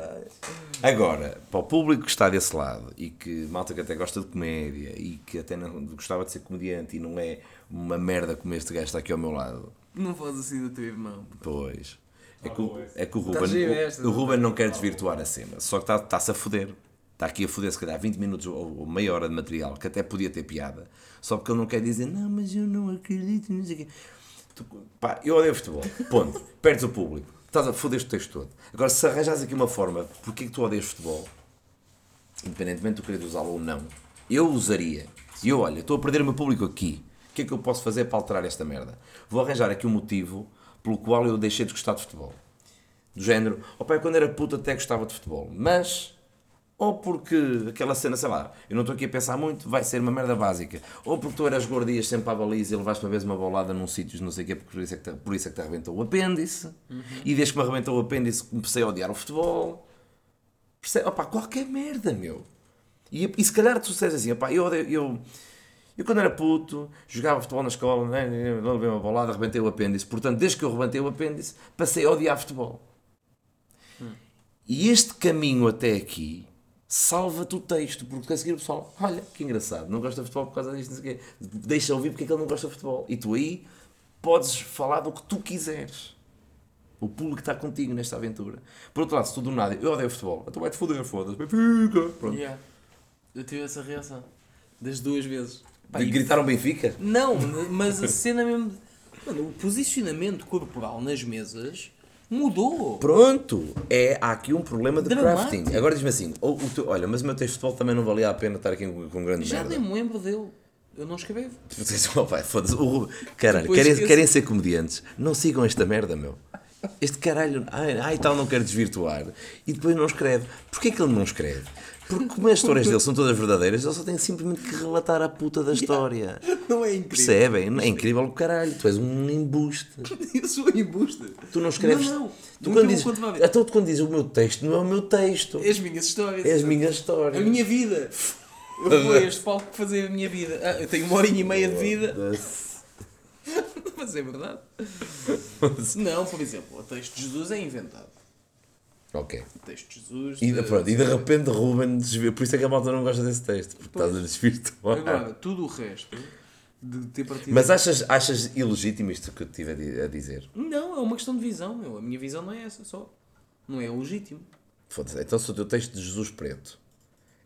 Agora, para o público que está desse lado e que malta que até gosta de comédia e que até não gostava de ser comediante e não é uma merda como este gajo está aqui ao meu lado, Não faz assim do teu irmão. pois. É Tá que, o- é que o Tá Ruben, o- o, Ruben não quer desvirtuar a cena, só que está- está-se a foder. está aqui a foder se calhar 20 minutos ou, ou meia hora de material que até podia ter piada, só porque ele não quer dizer não, mas eu não acredito, não sei o quê. Tu, pá, eu odeio futebol, ponto. Perdes o público, estás a foder o texto todo. Agora, se arranjas aqui uma forma, porque é que tu odeias futebol, independentemente de tu quereres usá-lo ou não, eu usaria. E eu, olha, estou a perder o meu público aqui. O que é que eu posso fazer para alterar esta merda? Vou arranjar aqui um motivo pelo qual eu deixei de gostar de futebol. Do género, ó pai, quando era puto até gostava de futebol, mas. Ou porque aquela cena, sei lá, eu não estou aqui a pensar muito, vai ser uma merda básica. Ou porque tu eras gordias sempre à baliza e levaste uma vez uma bolada num sítio, não sei o quê, porque por isso é que te, por isso é que te arrebentou o apêndice. E desde que me arrebentou o apêndice comecei a odiar o futebol. Percebe? Opá, qualquer merda, meu. E, e se calhar tu dizes assim, opá, eu, odeio- eu, eu quando era puto, jogava futebol na escola, né, levei uma bolada, arrebentei o apêndice. Portanto, desde que eu arrebentei o apêndice, passei a odiar futebol. E este caminho até aqui salva-te o texto, porque a seguir o pessoal, olha, que engraçado, não gosta de futebol por causa disto, não sei o quê. Deixa ouvir porque é que ele não gosta de futebol. E tu aí podes falar do que tu quiseres. O público está contigo nesta aventura. Por outro lado, se tu do nada, eu odeio futebol, então vai-te foder, foda-se, Benfica. Pronto. Yeah. Eu tive essa reação. Das duas vezes. Pá, De e- gritaram Benfica? Não, mas a cena mesmo. Mano, o posicionamento corporal nas mesas mudou. Pronto, é, há aqui um problema de Dramático. crafting. Agora diz-me assim, o, o teu- olha, mas o meu texto de futebol também não valia a pena estar aqui com, com grande Já merda. nem me lembro dele. Eu não escrevo. Oh, pai, foda-se. o Caralho, Depois querem, esqueço. querem ser comediantes? Não sigam esta merda, meu. Este caralho, ai, ai tal, não quer desvirtuar. E depois não escreve. Porquê que ele não escreve? Porque como as histórias dele são todas verdadeiras, ele só tem simplesmente que relatar a puta da história. Não é incrível. Percebem? É incrível o caralho. Tu és um embuste. Eu sou embuste. Tu não escreves. Não, não. Tu quando dizes, então tu quando dizes o meu texto, não é o meu texto. É as minhas histórias. É as minhas histórias. A minha vida. Eu fui a este palco fazer a minha vida. Ah, eu tenho uma horinha e meia de vida. Mas é verdade. Não, por exemplo, o texto de Jesus é inventado. Ok. Texto de Jesus. E, de- pronto, e de repente Ruben desvia. Por isso é que a malta não gosta desse texto, porque estás a desvirtuar. Agora, tudo o resto de ter partido. Mas achas, achas ilegítimo isto que eu te estive a di- a dizer? Não, é uma questão de visão, meu. A minha visão não é essa só. Não é legítimo. Foda-se. Então, se o teu texto de Jesus preto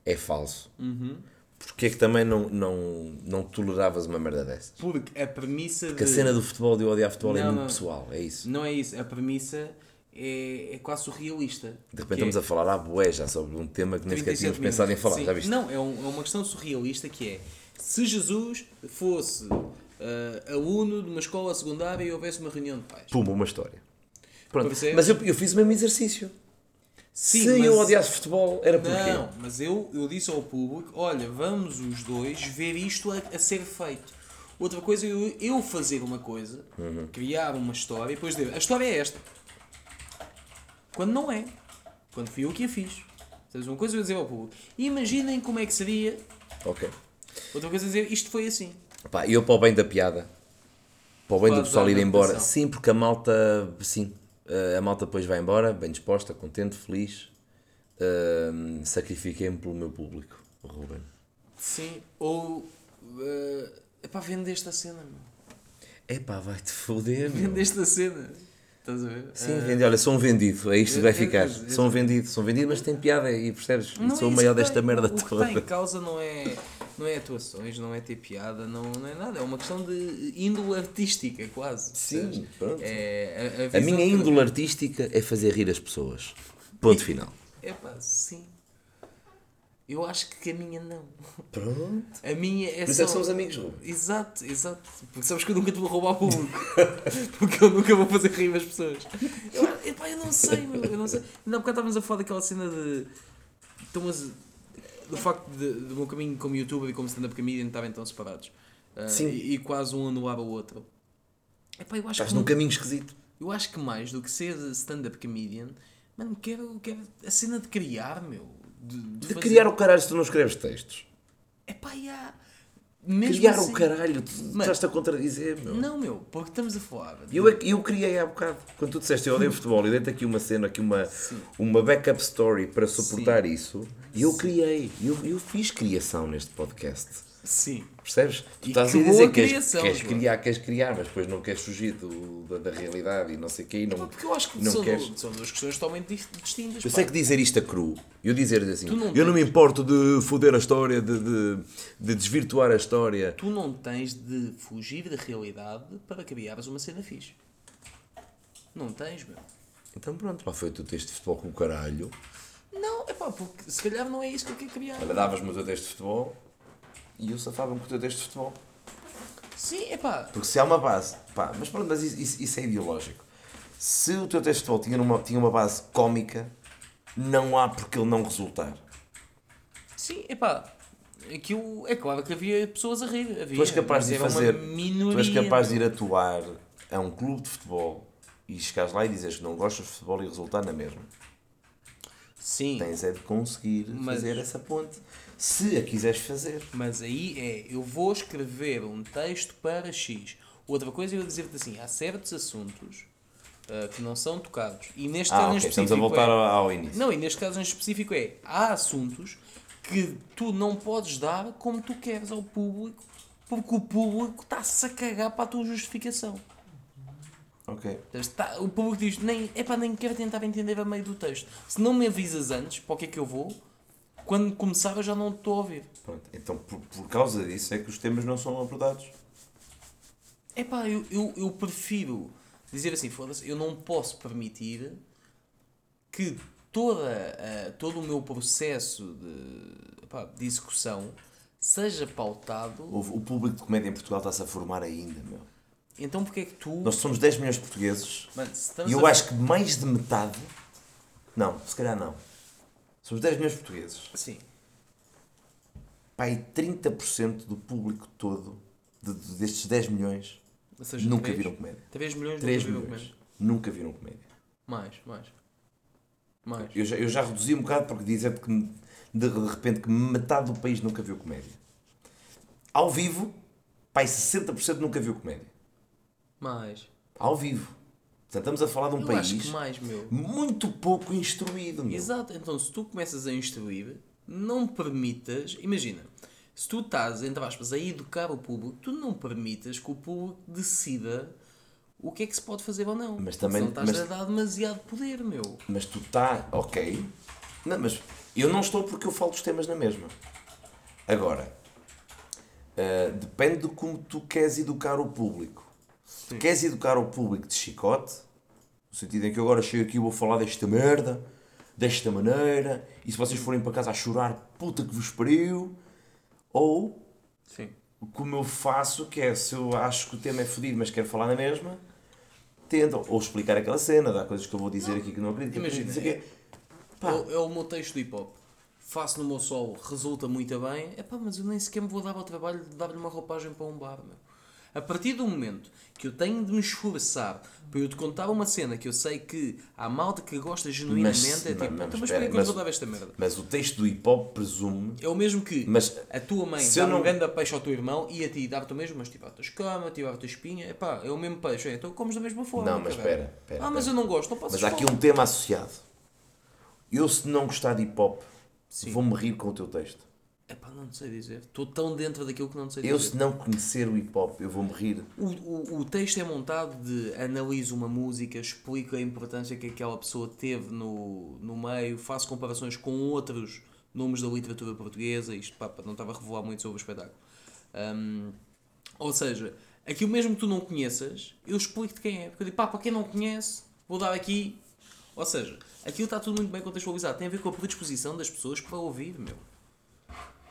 é falso, Uhum. porquê é que também não, não, não toleravas uma merda dessas? Porque a premissa Porque a de. cena do futebol, de eu odiar futebol, é Não, muito não. pessoal, é isso. Não é isso. A premissa é, é quase surrealista. De repente estamos a falar à bué já sobre um tema que nem sequer 37 tínhamos pensado em minutos. falar, Sim. já viste? Não, é, um- é uma questão surrealista que é se Jesus fosse ah, aluno de uma escola secundária e houvesse uma reunião de pais. Pumba, uma história. Pronto. Mas eu, eu fiz o mesmo exercício. Sim, Se mas- eu odiasse futebol, era porquê? Não, mas eu, eu disse ao público: olha, vamos os dois ver isto a, a ser feito. Outra coisa é eu, eu fazer uma coisa, Uhum. criar uma história e depois dizer: a história é esta. Quando não é. Quando fui eu que a fiz. Sabes, uma coisa é eu dizer ao público: imaginem como é que seria. Ok. Outra coisa é dizer: isto foi assim. Pá, eu para o bem da piada, para o bem do Faz pessoal ir embora, sim, porque a malta, sim, eh, a malta depois vai embora, bem disposta, contente, feliz. Ahm, Sacrifiquei-me pelo meu público, Ruben. Sim. Ou. é epá, vendeste a cena, meu. Epá, vai-te foder, meu. Vendeste a cena. Estás a ver? Sim, Ah, olha, sou um vendido, é isto que vai É- é- ficar. é- Sou um vendido, sou um vendido, mas tem piada aí, percebes? Não sou é o maior que desta tem. merda o, O que toda. está em causa não é, não é atuações, não é ter piada, não, não é nada. É uma questão de índole artística, quase. Sim, pronto. É, a, a A minha que- índole artística é fazer rir as pessoas. Ponto final. Epá, sim. Eu acho que a minha não. Pronto. A minha é Por isso só... é que somos amigos, Ruben. Exato, exato. Porque sabes que eu nunca te vou roubar público. Porque eu nunca vou fazer rir as pessoas. Eu, epá, eu não sei, meu. Eu não sei. Não, porque estávamos a falar daquela cena de. Então, mas, do facto de, do meu caminho como youtuber e como stand-up comedian estarem tão separados. Ah, Sim. E, e quase um anular o outro. Epá, eu acho Estás que num caminho esquisito. eu acho que mais do que ser stand-up comedian, mano, quero, quero a cena de criar, meu. De, De fazer- criar o caralho se tu não escreves textos. Epá, já. Mesmo Criar assim- o caralho, tu Mano, estás-te a contradizer, meu. Não, meu, porque estamos a falar. de- Eu, é eu criei há bocado, quando tu disseste eu odeio futebol e dei-te aqui uma cena, aqui uma, uma backup story para suportar isso, E eu criei, eu, eu fiz criação neste podcast. Sim. Percebes? Tu E estás a que dizer boa que queres, criação, queres criar, queres criar, mas depois não queres fugir do- da, da realidade e não sei o quê. E não, Porque eu acho que são, queres. são duas questões totalmente dis- distintas. Eu pá. sei que dizer isto a cru, eu dizer assim, Tu não eu não me tens- importo de foder a história, de, de, de desvirtuar a história. Tu não tens de fugir da realidade para criares uma cena fixe. Não tens, meu. Então pronto, lá foi o teu texto de futebol com o caralho. Não, é pá, porque se calhar não é isso que eu quero criar. Olha, davas-me o teu texto de futebol e eu safava-me com o teu texto de futebol. Sim, é pá. Porque se há uma base, pá, mas pronto, mas isso, isso- é ideológico. Se o teu texto de futebol tinha uma, tinha uma base cómica, não há porque ele não resultar. Sim, é pá. Aquilo, é claro que havia pessoas a rir. Havia, Tu és capaz de fazer. Tu és capaz de ir atuar a um clube de futebol e chegares lá e dizes que não gostas de futebol e resultar na mesma. Sim. Tens é de conseguir Mas- fazer essa ponte. Se a quiseres fazer. Mas aí é, eu vou escrever um texto para X. Outra coisa é eu dizer-te assim, há certos assuntos ah, que não são tocados. E neste Ah, caso em ok, específico. estamos a voltar é, ao, ao início. Não, e neste caso em específico é, há assuntos que tu não podes dar como tu queres ao público, porque o público está-se a cagar para a tua justificação. Ok. Está, o público diz, nem, epá, nem quero tentar entender a meio do texto. Se não me avisas antes, para o que é que eu vou, quando começar eu já não estou a ouvir. Pronto. Então, por, por causa disso, é que os temas não são abordados. Epá, eu, eu, eu prefiro dizer assim, foda-se, eu não posso permitir que toda, a- todo o meu processo de, epá, de execução seja pautado. O, o público de comédia em Portugal está-se a formar ainda, meu. Então porque é que tu. Nós somos 10 milhões de portugueses Mano, e eu a- acho que mais de metade. Não, se calhar não. Somos 10 milhões de portugueses. Sim. Pai, 30% do público todo, de- de- destes 10 milhões, seja, nunca três- viram comédia. 3 milhões 3 nunca viram milhões comédia. nunca viram comédia. Mais, mais. Mais. Eu já, eu já reduzi um bocado porque dizer que de, de repente que metade do país nunca viu comédia. Ao vivo, pai, 60% nunca viu comédia. Mais. Ao vivo. Portanto, estamos a falar de um eu país mais, muito pouco instruído, meu. Exato, então se tu começas a instruir, não permitas. Imagina, se tu estás, entre aspas, a educar o público, tu não permitas que o público decida o que é que se pode fazer ou não. Mas também- Senão estás mas- a dar demasiado poder, meu. Mas tu está, ok. Não, mas eu não estou porque eu falo dos temas na mesma. Agora, ah, depende de como tu queres educar o público. Tu queres educar o público de chicote, no sentido em que eu agora chego aqui e vou falar desta merda, desta maneira, e se vocês forem para casa a chorar, puta que vos pariu, ou Sim. como eu faço, que é se eu acho que o tema é fodido, mas quero falar na mesma, tento ou explicar aquela cena, dá coisas que eu vou dizer aqui que não acredito. Imagina, Pá. É, é o meu texto de hip hop. Faço no meu solo, resulta muito bem. É pá, mas eu nem sequer me vou dar ao trabalho de dar-lhe uma roupagem para um bar, meu. A partir do momento que eu tenho de me esforçar para eu te contar uma cena que eu sei que há malta que gosta genuinamente, Mas- é tipo, mas- "Puta, mas mas espera, que eu dar esta merda? Mas o texto do hip hop presume. É o mesmo que Mas a tua mãe se dá eu não- um grande peixe ao teu irmão e a ti dava-te o mesmo, mas tivava-te a escama, tivava-te a espinha, epá, é o mesmo peixe, é, então comes da mesma forma. Não, mas espera, espera, Ah, mas eu não gosto, não posso Mas há aqui um tema associado. Eu, se não gostar de hip hop, vou-me rir com o teu texto. Epá, não te sei dizer. Estou tão dentro daquilo que não sei Eu, dizer. se não conhecer o hip hop, eu vou-me rir. O, o, o texto é montado de analiso uma música, explico a importância que aquela pessoa teve no, no meio, faço comparações com outros nomes da literatura portuguesa, isto pá, pá, não estava a revelar muito sobre o espetáculo. Hum, ou seja, aquilo mesmo que tu não conheças, eu explico-te quem é. Porque eu digo, pá, para quem não conhece, vou dar aqui. Ou seja, aquilo está tudo muito bem contextualizado. Tem a ver com a predisposição das pessoas para ouvir, meu.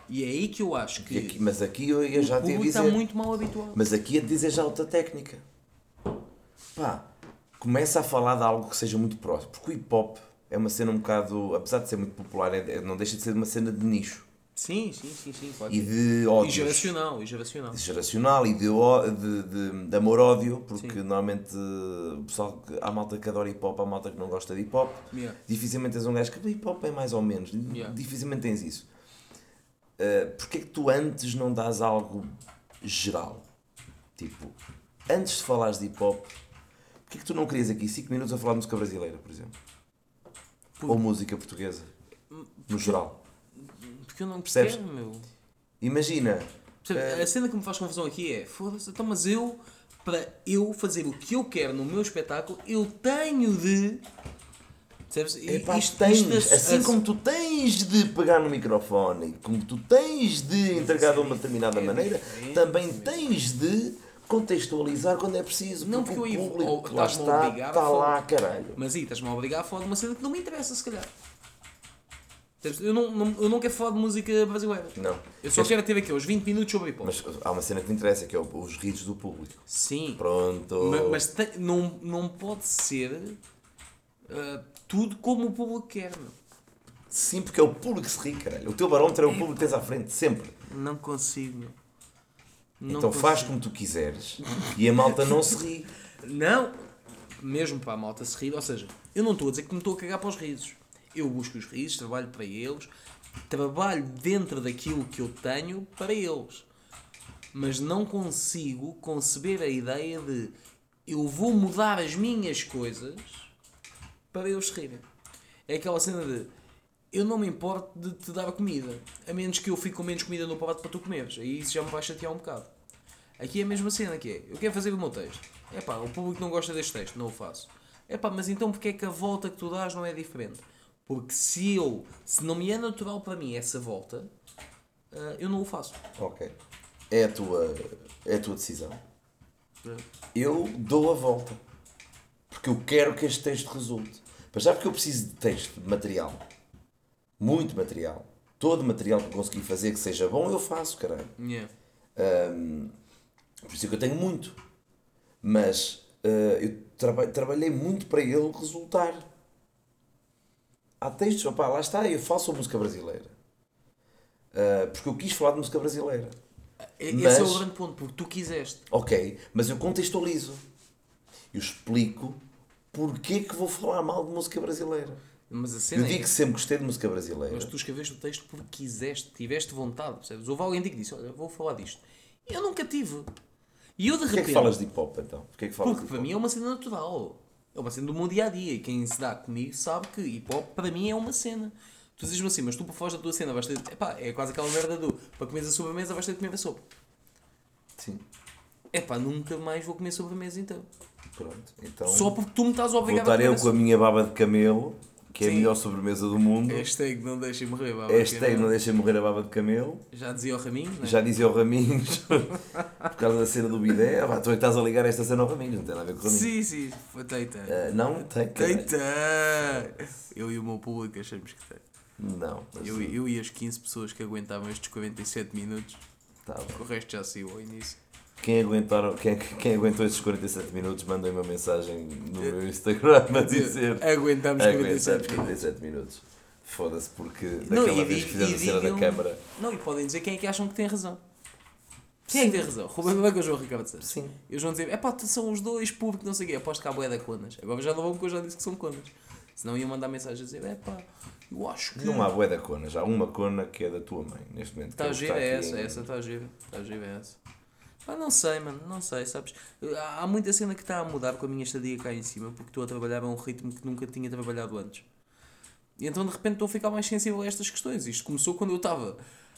E é aí que eu acho que E aqui- mas aqui eu, eu já te público dizer. está muito mal habituado. Mas aqui a dizer já outra técnica. Pá, começa a falar de algo que seja muito próximo. Porque o hip hop é uma cena um bocado. Apesar de ser muito popular, é- é- não deixa de ser uma cena de nicho. Sim, sim, sim, sim, claro. E de E ódio. geracional, e geracional. geracional e de, de, de, de amor-ódio, porque Sim. normalmente eh, o pessoal, há malta que adora hip hop, há malta que não gosta de hip hop. Yeah. Dificilmente tens um gajo que hip hop é mais ou menos, Yeah. dificilmente tens isso. Uh, Porquê que tu antes não dás algo geral? Tipo, antes de falares de hip hop, porquê que tu não querias aqui 5 minutos a falar de música brasileira, por exemplo? Ou música portuguesa, no geral? Porque eu não Percebes? quero, meu. Imagina. Eh, A cena que me faz confusão aqui é, foda-se, então, mas eu, para eu fazer o que eu quero no meu espetáculo, eu tenho de. Percebes? E Epá, isto- tens, isto ass- assim ass- como tu tens de pegar no microfone, como tu tens de entregar de uma é determinada diferente, maneira, é também diferente. tens de contextualizar quando é preciso. Não, porque porque o público ou lá está, está lá, caralho. Mas aí estás-me a obrigar a falar de uma cena que não me interessa, se calhar. Eu não, não, eu não quero falar de música brasileira. Não. Eu só Mas- quero ter aqui os 20 minutos sobre hip hop. Mas há uma cena que me interessa, que é os ritos do público. Sim. Pronto. Ma- Mas, tem- não, não pode ser ah, tudo como o público quer, meu. Sim, porque é o público que se ri, caralho. O teu barómetro é o público que tens à frente, sempre. Não consigo, meu. Não então faz consigo. como tu quiseres e a malta não se ri. Não, mesmo para a malta se rir, ou seja, eu não estou a dizer que me estou a cagar para os risos. Eu busco os risos, trabalho para eles, trabalho dentro daquilo que eu tenho para eles. Mas não consigo conceber a ideia de eu vou mudar as minhas coisas para eles se rirem. É aquela cena de eu não me importo de te dar comida, a menos que eu fique com menos comida no prato para tu comeres. Aí isso já me vai chatear um bocado. Aqui é a mesma cena que é, eu quero fazer o meu texto. É pá, o público não gosta deste texto, não o faço. É pá, mas então porque é que a volta que tu dás não é diferente? Porque se eu, se não me é natural para mim essa volta, ah, eu não o faço. Ok. É a tua, é a tua decisão. Eu dou a volta. Porque eu quero que este texto resulte. Mas já porque eu preciso de texto, de material. Muito material. Todo material que eu conseguir fazer que seja bom, eu faço, caralho. Yeah. Ahm, por isso é que eu tenho muito. Mas ah, eu traba- trabalhei muito para ele resultar. Há textos, opá, lá está, eu falo sobre música brasileira. Ah, porque eu quis falar de música brasileira. Mas- Esse é o grande ponto, porque tu quiseste. Ok, mas eu contextualizo. Eu explico porque que vou falar mal de música brasileira. Mas a Eu cena digo é, que sempre gostei de música brasileira. mas tu escreveste o texto porque quiseste, tiveste vontade, percebes? Houve alguém que disse, olha, vou falar disto. Eu nunca tive. E eu de Porquê é repente... que falas de hip hop então? Porquê é que falas Porque para mim é uma cena natural. É uma cena do meu dia a dia. Quem se dá comigo sabe que hip hop para mim é uma cena. Tu dizes-me assim, mas tu para fora da tua cena vais ter. Epá, é quase aquela merda do para comeres a sobremesa vais ter de comer a sopa. Sim, Epá, nunca mais vou comer sobremesa então. Pronto. Então Só porque tu me estás a vou obrigar a eu a com a minha baba de camelo, que é a Sim. melhor sobremesa do mundo. Hashtag não deixem morrer, vá, Hashtag porque não deixem morrer a baba de camelo. Já dizia o Raminho, né? Já dizia o Raminhos, por causa da cena do bidé. Ah, pá, tu é que estás a ligar esta cena ao Raminhos, não tem nada a ver com o Raminhos. Sim, sim, foi teita. Ah, não, tem. caralho. Teita! Eu e o meu público achamos que tem. Não, mas Eu, eu e as 15 pessoas que aguentavam estes 47 minutos, tá o resto já saiu ao início. Quem, aguentaram, quem, quem aguentou estes 47 minutos, mandem uma mensagem no meu Instagram a dizer. Aguentamos Aguentamos 47 minutos. 47 minutos. Foda-se, porque Não, daquela e vez que e a cena da câmara. Não, e podem dizer quem é que acham que tem razão. Quem é que tem razão? Ruben Blanco ou João Ricardo Santos? Sim. Eles vão dizer, é pá, são os dois públicos, não sei o quê. Aposto que há boé da conas. Agora já não vão porque eu já disse que são conas. Senão iam mandar mensagem a dizer, é pá, eu acho que. Não há bué da cona, já há uma cona que é da tua mãe, neste momento. Está que é a o que gira é essa, essa está a gira. Está a gira é essa. Pá, não sei, mano, não sei, sabes? Há muita cena que está a mudar com a minha estadia cá em cima, porque estou a trabalhar a um ritmo que nunca tinha trabalhado antes. E então de repente estou a ficar mais sensível a estas questões. Isto começou quando eu estava.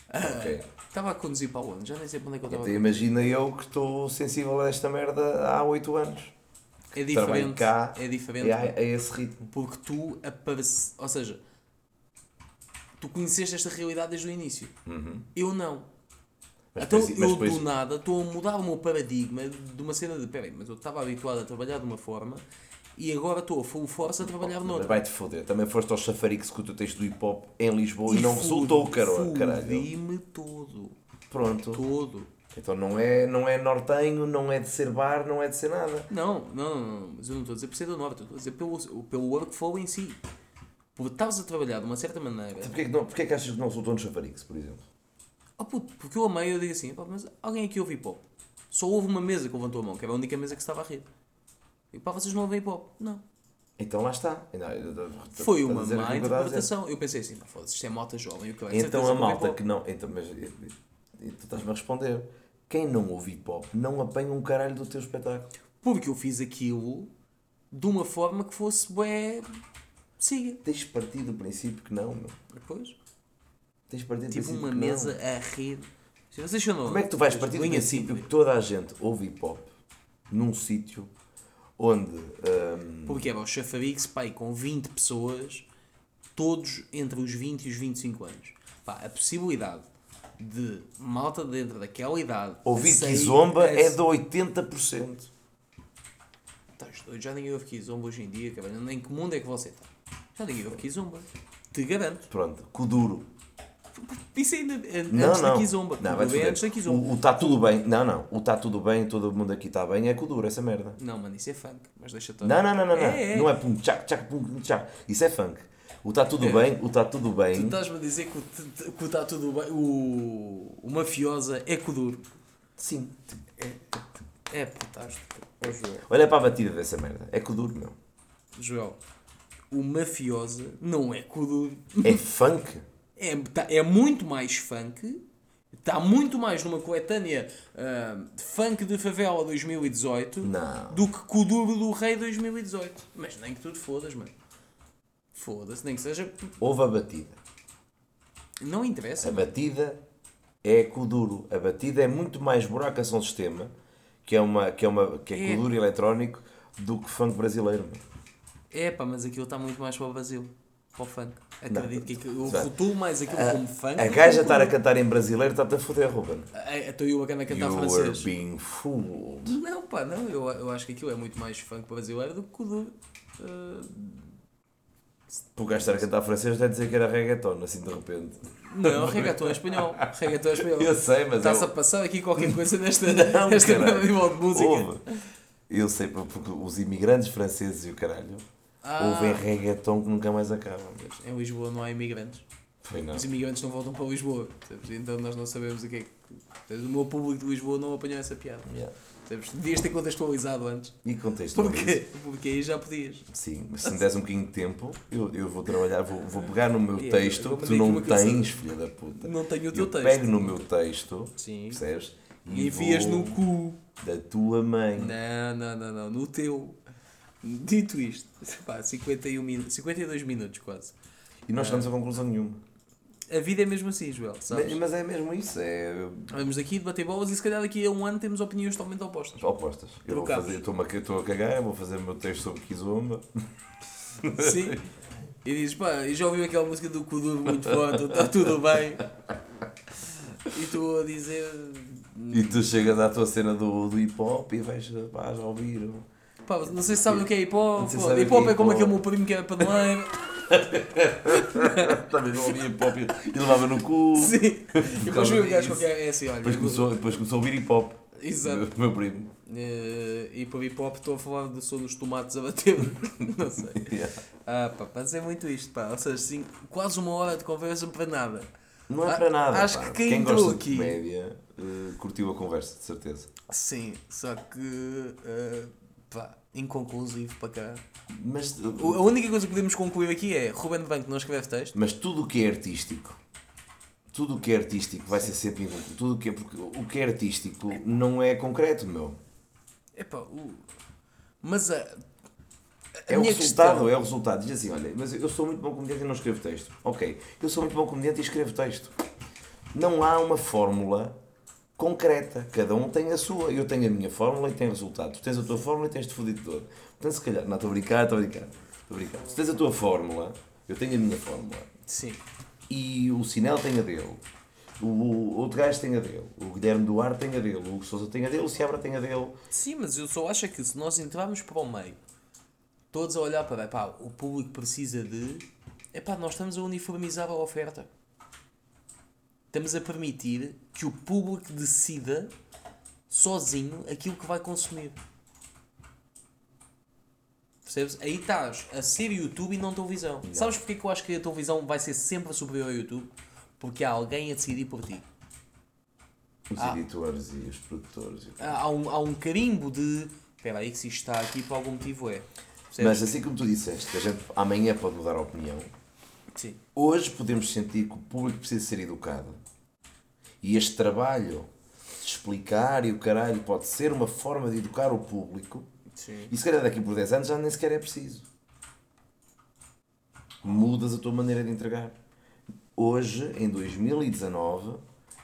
ah, Ok. Estava a conduzir para onde? Já nem sei para onde é que eu estava. Então imagina eu que estou sensível a esta merda há 8 anos. É diferente. cá é diferente. É, a- é esse ritmo. Porque tu aparece. Ou seja, tu conheceste esta realidade desde o início. Eu não. Mas então depois- eu depois- do nada estou a mudar o meu paradigma de uma cena de peraí, mas eu estava habituado a trabalhar de uma forma e agora estou a full force a trabalhar noutra. vai-te foder. Também foste ao Chafarix com o teu texto do hip hop em Lisboa e, não resultou, caro- caralho. Fudi-me todo. Pronto. Todo. Então não é, não é nortenho, não é de ser bar, não é de ser nada. Não, não, não, mas eu não estou a dizer por ser do norte, estou a dizer pelo, pelo workflow em si. Porque estavas a trabalhar de uma certa maneira. Então porquê, que não, porquê que achas que não resultou no Chafarix, por exemplo? Oh puto, porque eu amei, eu digo assim, pá, mas alguém aqui ouve hip hop? Só houve uma mesa que levantou a mão, que era a única mesa que estava a rir. E pá, vocês não ouvem hip hop? Não. Então lá está. Não, eu- eu- Foi estás a uma má eu interpretação. Eu pensei assim, foda-se, isto é malta jovem. Eu, Então a malta que não. Então, mas tu estás-me a responder. Quem não ouve hip hop não apanha um caralho do teu espetáculo. Porque eu fiz aquilo de uma forma que fosse bué... Siga. Tens de partir do princípio que não, meu. Depois... Tens de partir do Tipo uma não. mesa a rir. Vocês acham não? Como é que tu vais partir do princípio que toda a gente ouve hip hop num sítio onde. hum, Porque era o Chafarix, pai, com 20 pessoas, todos entre os 20 e os 25 anos. Pá, a possibilidade de malta dentro daquela idade. ouvir Kizomba é esse- de 80%. Estás doido, já ninguém ouve Kizomba hoje em dia, cabrão. Nem que mundo é que você está? Já ninguém ouve Kizomba. Te garanto. Pronto, Kuduro. Isso ainda é antes Não, da não. Kizomba. Não, vai é antes da o, Kizomba. o tá tudo bem. Não, não. O tá tudo bem, todo mundo aqui está bem, é Kuduro, essa merda. Não, mano, isso é funk. Mas deixa-te. Não, não, não, não. Não É, é. não é pum tchac, tchac, pum tchac. Isso é funk. O tá tudo É. bem, o tá tudo Tu bem. estás-me a dizer que o, que o tá tudo bem. O, o mafiosa é Kuduro. Sim. É fantástico. Ó Joel. Olha para a batida dessa merda. É Kuduro, meu. Joel. O mafiosa não é Kuduro. É funk. É, tá- é muito mais funk. Está muito mais numa coletânea ah, funk de favela 2018 Não. do que Kuduro do Rei 2018. Mas nem que tu te fodas, mano. Foda-se, nem que seja. Houve a batida. Não A interessa. mano. batida é Kuduro. A batida é muito mais buraco a som sistema, que é, uma, que é, uma, que é É. Eletrónico, do que funk brasileiro. meu. É pá, mas aquilo está muito mais para o Brasil. Para o funk. Acredito que Sabe, rotulo mais aquilo como funk. A do que gaja estar a cantar em brasileiro está-te a foder, Ruben. É, Estou eu a cantar You francês. being fooled. Não, pá, não. Eu, eu acho que aquilo é muito mais funk brasileiro do que Kuduro. Ah, O gajo estar a cantar francês deve dizer que era reggaeton, assim de repente. não, reggaeton é espanhol. Reggaeton é espanhol. Eu sei, mas Está-se eu... a passar aqui qualquer coisa nesta, Não, nesta nível de música. Houve. Eu sei, porque os imigrantes franceses e o caralho Ah. ouvem reggaeton que nunca mais acabam. Em Lisboa não há imigrantes. Foi não. Os imigrantes não voltam para Lisboa. percebes? Então nós não sabemos o que é que. O meu público de Lisboa não apanhou essa piada. Yeah. Devias ter contextualizado antes. E contextualiza. Porquê? Porque aí já podias. Sim, mas se me des um bocadinho de tempo, eu, eu vou trabalhar, vou, vou pegar no meu Yeah, texto que tu não tens, filha da puta. Não tenho o teu eu texto. pego no meu texto, Sim. percebes? E enfias vou no cu. Da tua mãe. Não, não, não, não. No teu. Dito isto, pá, 51 min 52 minutos quase. E não chegamos a conclusão nenhuma. A vida é mesmo assim, Joel, sabes? Mas, mas é mesmo isso, é Vamos daqui debater bolas e se calhar daqui a um ano temos opiniões totalmente opostas. opostas. Eu vou fazer, estou a cagar, vou fazer o meu texto sobre Kizomba. Sim. E dizes, pá, e já ouviu aquela música do Kuduro muito forte, está tudo bem. E tu a dizer. E tu chegas à tua cena do, do hip hop e vais, pá, já ouvir. Pá, não sei se sabem o que é hip hop. Sabem Hip hop é é como aquele meu primo que era paneleiro. Também não ouvia hip hop e levava no cu. Sim. E depois veio o gajo qualquer. É assim, olha. Depois começou, depois começou a ouvir hip hop. Exato. O meu primo. Eh, e para hip hop estou a falar do som dos tomates a bater. não sei. Ah, pá, mas é muito isto, pá. Ou seja, assim, quase uma hora de conversa para nada. Não é Ah, para nada. acho pá. que quem quem gosta aqui- de comédia eh, curtiu a conversa, de certeza. Sim, só que. eh, pá, inconclusivo para cá. Mas, A única coisa que podemos concluir aqui é Ruben Banco não escreve texto. mas tudo o que é artístico, tudo o que é artístico vai ser sempre. Tudo o que é, porque o que é artístico não é concreto, meu. Epá, o... Mas a. a É o resultado, questão- é o resultado. Diz assim, olha, mas eu sou muito bom comediante e não escrevo texto. Ok, eu sou muito bom comediante e escrevo texto. Não há uma fórmula concreta. Cada um tem a sua. Eu tenho a minha fórmula e tem resultado. Tu tens a tua fórmula e tens-te fodido todo. Portanto, se calhar, não, estou a brincar, estou a brincar. Estou a brincar. Se tens a tua fórmula, eu tenho a minha fórmula. Sim. E o Sinel tem a dele. O, outro gajo tem a dele. O Guilherme Duarte tem a dele. O Hugo Sousa tem a dele. O Seabra tem a dele. Sim, mas eu só acho que se nós entrarmos para o meio, todos a olhar para pá, o público precisa de. Epá, nós estamos a uniformizar a oferta. Estamos a permitir que o público decida sozinho aquilo que vai consumir. Percebes? Aí estás a ser YouTube e não televisão. Sabes porque que eu acho que a televisão vai ser sempre superior ao YouTube? Porque há alguém a decidir por ti. Os Ah. editores e os produtores. e tudo. Há há um, há um carimbo de. Espera aí, que se isto está aqui por algum motivo é. Mas Percebes? assim como tu disseste, que a gente amanhã pode mudar a opinião, Sim. hoje podemos sentir que o público precisa ser educado. E este trabalho de explicar e o caralho pode ser uma forma de educar o público. Sim. E se calhar daqui por 10 anos já nem sequer é preciso. Mudas a tua maneira de entregar. hoje, em 2019,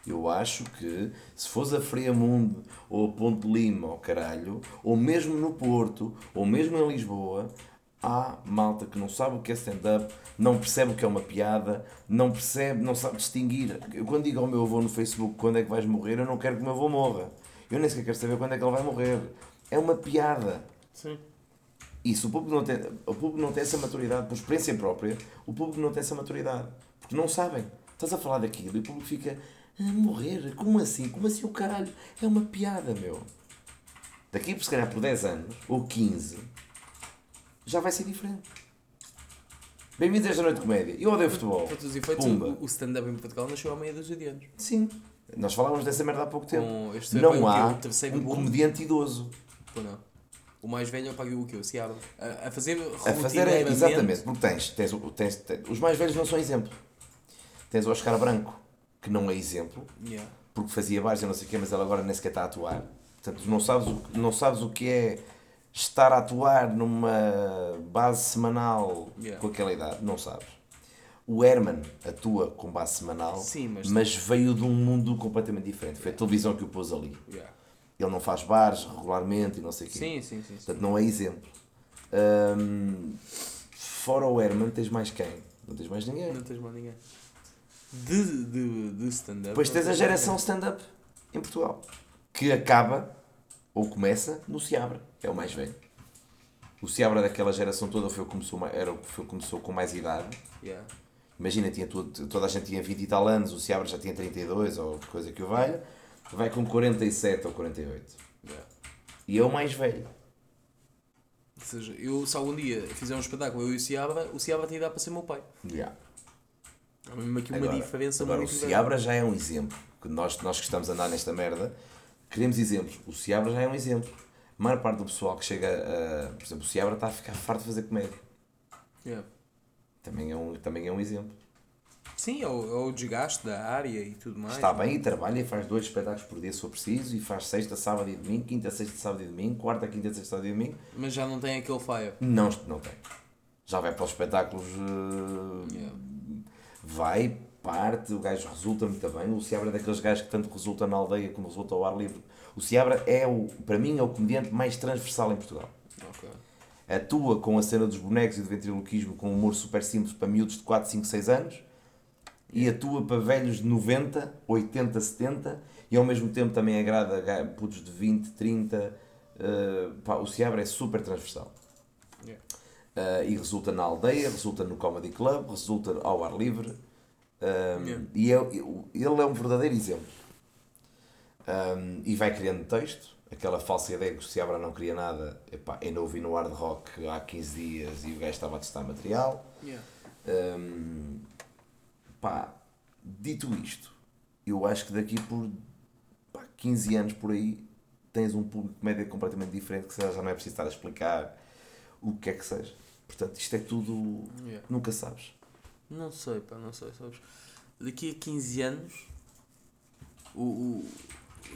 eu acho que se fosse a Friamundo ou a Ponte Lima, ou caralho, ou mesmo no Porto, ou mesmo em Lisboa, há malta que não sabe o que é stand-up, não percebe o que é uma piada, não percebe, não sabe distinguir. Eu quando digo ao meu avô no Facebook quando é que vais morrer, eu não quero que o meu avô morra. Eu nem sequer quero saber quando é que ele vai morrer. É uma piada. Sim. Isso, o público não tem, o público não tem essa maturidade, por experiência própria, o público não tem essa maturidade. Porque não sabem. Estás a falar daquilo e o público fica a morrer. Como assim? Como assim o caralho? É uma piada, meu. Daqui, se calhar, por 10 anos, ou 15, já vai ser diferente. Bem-vindos a esta noite de comédia. Eu odeio futebol. Para todos os efeitos, Pumba. o, o stand-up em Portugal nasceu há meia dúzia de anos. Sim. Nós falávamos dessa merda há pouco tempo. Com este não o quê? há O terceiro um boom? comediante idoso. Ou não? O mais velho é para o que? O Seabra. A, a fazer A fazer é, rotineiramente- exatamente, porque tens, tens, o- tens, tens- os mais velhos não são exemplo. Tens o Oscar Branco, que não é exemplo, Yeah. porque fazia bares e não sei o quê, mas ele agora nem sequer está a atuar. Portanto, não sabes, o, não sabes o que é estar a atuar numa base semanal Yeah. com aquela idade, não sabes. O Herman atua com base semanal, Sim, mas- veio de um mundo completamente diferente. Foi a televisão que o pôs ali. Yeah. Ele não faz bares regularmente e não sei o quê. Sim, sim, sim. Portanto, não é exemplo. Hum, fora o Herman, tens mais quem? Não tens mais ninguém. Não tens mais ninguém. De, de, de stand-up. Depois tens a geração stand-up em Portugal, que acaba ou começa no Seabra, é o mais velho. O Seabra daquela geração toda foi o que começou, era o que foi, começou com mais idade. Yeah. Imagina, tinha tudo, toda a gente tinha 20 e tal anos, o Seabra já tinha 32 ou coisa que o valha. Vai com 47 ou 48. Yeah. E é o mais velho. Ou seja, eu, se algum dia fizer um espetáculo, eu e o Seabra, o Seabra tem idade para ser meu pai. Yeah. Há mesmo aqui uma Agora, diferença agora o muito grande. Seabra já é um exemplo. Que nós, nós que estamos a andar nesta merda, queremos exemplos. O Seabra já é um exemplo. A maior parte do pessoal que chega a. Por exemplo, o Seabra está a ficar farto de fazer comédia. Yeah. Também é um, também é um exemplo. Sim, é o, é o desgaste da área e tudo mais. Está bem e trabalha e faz dois espetáculos por dia se for preciso. E faz sexta, sábado e domingo, quinta, sexta, sábado e domingo, quarta, quinta, sexta, sábado e domingo. Mas já não tem aquele fire. Não, não tem. Já vai para os espetáculos. eh, Yeah. vai, parte, o gajo resulta muito bem. O Seabra é daqueles gajos que tanto resulta na aldeia como resulta ao ar livre. O Seabra é, o, para mim, é o comediante mais transversal em Portugal. Ok. Atua com a cena dos bonecos e do ventriloquismo com um humor super simples para miúdos de 4, 5, 6 anos e atua para velhos de 90, 80, 70 e ao mesmo tempo também agrada putos de 20, 30. eh, pá, o Seabra é super transversal. Yeah. Uh, e resulta na aldeia, resulta no Comedy Club, resulta ao ar livre. Um, Yeah. E é- ele é um verdadeiro exemplo. Um, e vai criando texto, aquela falsa ideia que o Seabra não queria nada. Epá, ainda ouvi no Hard Rock há 15 dias e o gajo estava a testar material. Yeah. Um, pá, dito isto, eu acho que daqui por pá, 15 anos por aí tens um público de média completamente diferente que já não é preciso estar a explicar o que é que seja. Portanto, isto é tudo. Yeah. Nunca sabes. Não sei, pá, não sei, sabes? Daqui a 15 anos, o, o,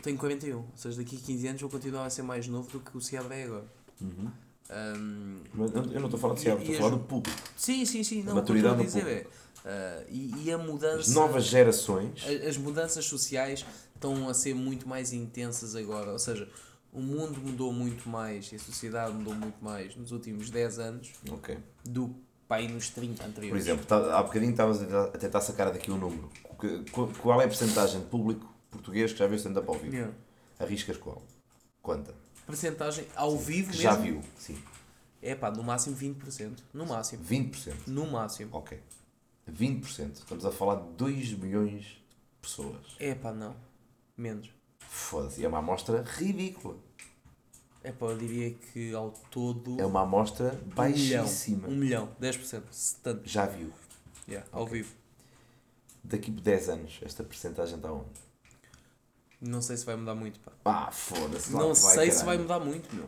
tenho 41, ou seja, daqui a 15 anos vou continuar a ser mais novo do que o Seabra é agora. Um, Mas eu não estou a falar de Seabra, estou a falar as- do público. sim, sim, sim, não, A o que eu estou a maturidade dizer é. ah, e, e a mudança. As novas gerações. a- As mudanças sociais estão a ser muito mais intensas agora, ou seja, o mundo mudou muito mais e a sociedade mudou muito mais nos últimos 10 anos Ok. do pá, aí nos 30 Por anteriores. exemplo, tá- há bocadinho estavas a tentar- sacar daqui um número. Qual é a porcentagem de público português que já viu stand-up ao vivo? Yeah. Arriscas qual? Quanta? Percentagem ao vivo Que mesmo? já viu? Sim. É pá, no máximo 20%. No máximo. 20%. No máximo. Ok. 20%. Estamos a falar de 2 milhões de pessoas. É pá, não. Menos. Foda-se. É uma amostra ridícula. É pá, eu diria que ao todo. É uma amostra um milhão. baixíssima. Um milhão. 10%. 70%. Já viu. Yeah, ao vivo. Daqui por 10 anos, esta porcentagem está onde? Não sei se vai mudar muito, pá. Ah, foda-se. claro não que vai, sei se vai mudar muito, meu.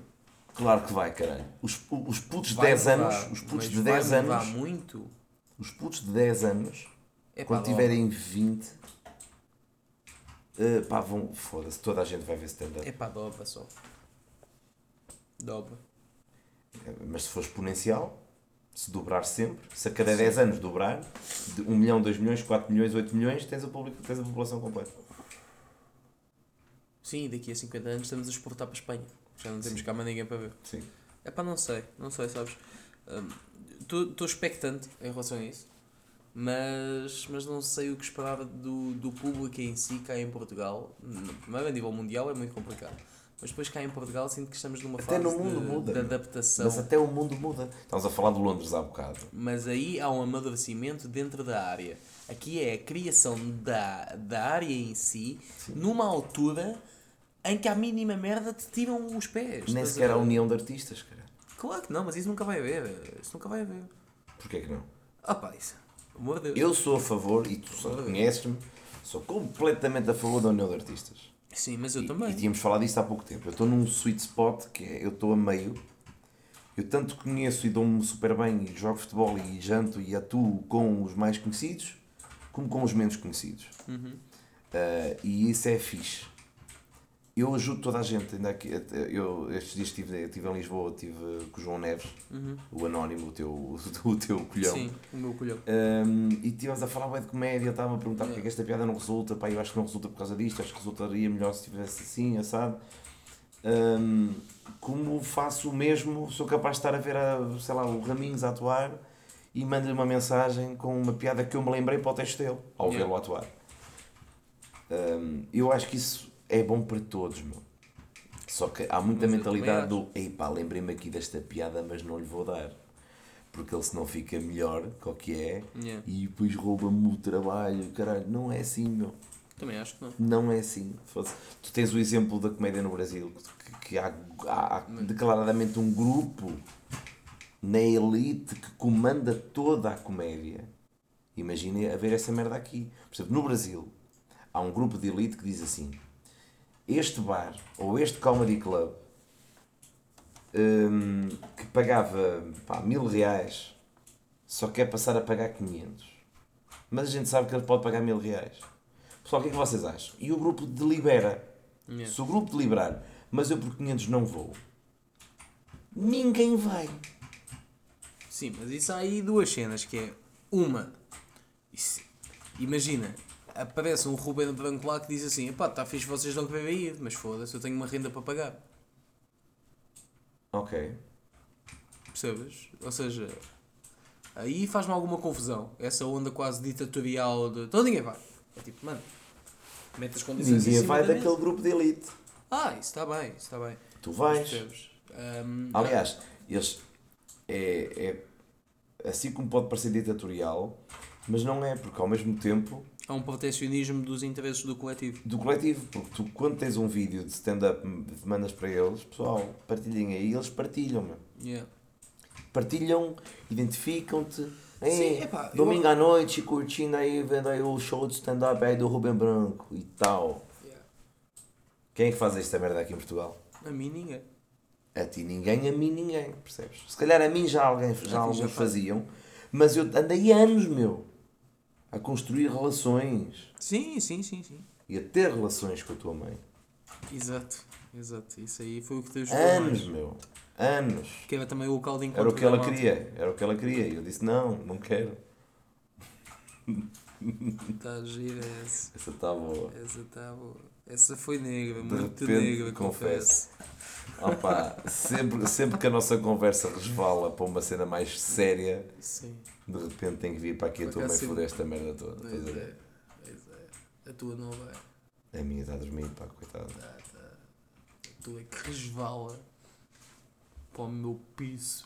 Claro que vai, caralho. Os, os putos de Vai 10 mudar, anos, os putos de 10 vai mudar anos, muito? os putos de 10 anos, É pá, quando dobra. tiverem 20, eh, pá, vão, foda-se, toda a gente vai ver stand-up. É pá, dobra só. Dobra. Mas se for exponencial, se dobrar sempre, se a cada 10 anos dobrar, de 1 milhão, 2 milhões, 4 milhões, 8 milhões, tens público, tens a população completa. Sim, daqui a 50 anos estamos a exportar para a Espanha. Já não temos cá mais ninguém para ver. Sim. É pá, não sei, não sei, sabes? Estou expectante em relação a isso, mas, mas não sei o que esperava do, do público em si cá em Portugal. Primeiro, a nível mundial é muito complicado. Mas depois cá em Portugal sinto que estamos numa Até fase no mundo de, muda. de adaptação. Mas até o mundo muda. Estamos a falar de Londres há bocado. Mas aí há um amadurecimento dentro da área. Aqui é a criação da, da área em si, numa altura em que a mínima merda te tiram os pés. Nem sequer a a união de artistas, cara. Claro que não, mas isso nunca vai haver. Isso nunca vai haver. Porquê que não? Ah pá, isso. Amor de Deus. Eu sou a favor, e tu só conheces-me, sou completamente a favor da união de artistas. Sim, mas eu E- também. E tínhamos falado disto há pouco tempo. Eu estou num sweet spot que é, eu estou a meio. Eu tanto conheço e dou-me super bem e jogo futebol e janto e atuo com os mais conhecidos como com os menos conhecidos. Uhum. Ah, e isso é fixe. Eu ajudo toda a gente. Ainda aqui, eu, estes dias estive, estive em Lisboa, estive com o João Neves, o anónimo, o teu, o teu colhão. Uhum. Sim, o meu colhão. Um, e estivemos a falar bem de comédia, estava a perguntar porque é que esta piada não resulta, pá, eu acho que não resulta por causa disto, acho que resultaria melhor se tivesse assim, assado. Um, como faço o mesmo, sou capaz de estar a ver, a, sei lá, o Raminhos a atuar e mando-lhe uma mensagem com uma piada que eu me lembrei para o texto dele, ao Yeah. vê-lo atuar. Um, eu acho que isso é bom para todos, meu. Só que há muita Mas mentalidade do, ei pá, lembrei-me aqui desta piada, mas não lhe vou dar. Porque ele senão fica melhor que o que é Yeah. e depois rouba-me o trabalho, caralho, não é assim, meu. Também acho que não. Não é assim. Tu tens o exemplo da comédia no Brasil, que, que há, há declaradamente um grupo na elite que comanda toda a comédia. Imaginem haver essa merda aqui. Por exemplo, no Brasil, há um grupo de elite que diz assim: este bar ou este comedy club hum, que pagava pá, mil reais só quer passar a pagar 500. Mas a gente sabe que ele pode pagar mil reais. Pessoal, o que é que vocês acham? E o grupo delibera. Yeah. Se o grupo deliberar, mas eu por 500 não vou, ninguém vai. Sim, mas isso há aí duas cenas, que é uma, isso- imagina, aparece um Ruben Branco lá que diz assim, pá, está fixe vocês não querem ir, mas foda-se, eu tenho uma renda para pagar. Ok. Percebes? Ou seja, aí faz-me alguma confusão. Essa onda quase ditatorial de. Então ninguém vai. É tipo, mano, mete as condições Ninguém vai da daquele mesa. grupo de elite. Ah, isso está bem, isso está bem. Tu vais. Percebes? Ahm, Aliás, eles. É, é assim como pode parecer ditatorial, mas não é, porque ao mesmo tempo há um protecionismo dos interesses do coletivo. do coletivo, porque tu quando tens um vídeo de stand-up mandas para eles, pessoal, partilhem aí, eles partilham, meu. Yeah. partilham, identificam-te. Sim, epá, eu- domingo à noite, curtindo aí, vendo aí o show de stand-up aí do Rubem Branco e tal. Yeah. Quem é que faz esta merda aqui em Portugal? A mim ninguém. A ti ninguém, a mim ninguém, percebes? Se calhar a mim já alguém, já já alguns faz. faziam, mas eu andei anos, meu, a construir relações Sim, sim, sim, sim. e a ter relações com a tua mãe. Exato, exato. Isso aí foi o que te ajudou Anos, mais. meu, anos. Que era também o local de encontro Era o que ela malta. queria, era o que ela queria. E eu disse, não, não quero. Está gira essa. Essa está boa. Essa tá boa. Essa foi negra, De muito repente, negra, confesso. Opa, sempre, sempre que a nossa conversa resvala para uma cena mais séria, Sim, de repente tem que vir para aqui a tua mãe foder esta merda toda. pois é. Pois é. A tua não vai. A minha está a dormir, pá, coitada. Tá, tá. A tua é que resvala para o meu piso.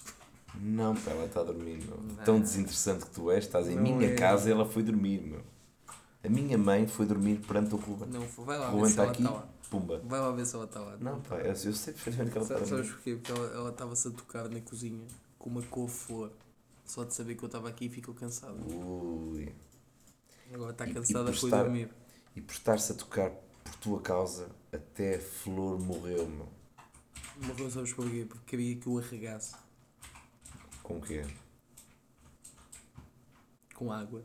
Não, pá, ela está a dormir, meu. Não. Tão desinteressante que tu és, estás em Não minha é. casa e ela foi dormir, meu. A minha mãe foi dormir perante o Ruben. Não, vai lá Ruben está aqui, lá. Pumba. Vai lá ver se ela está lá. Não, pá, eu, eu sei perfeitamente que ela está a Sa- Sabes porquê? Porque ela estava-se a tocar na cozinha com uma couve-flor. Só de saber que eu estava aqui ficou cansada. Ui. Agora está cansada, por foi estar- dormir. E por estar-se a tocar por tua causa, até a flor morreu, meu. Morreu, sabes porquê? Porque queria que eu arregasse Com o quê? com água.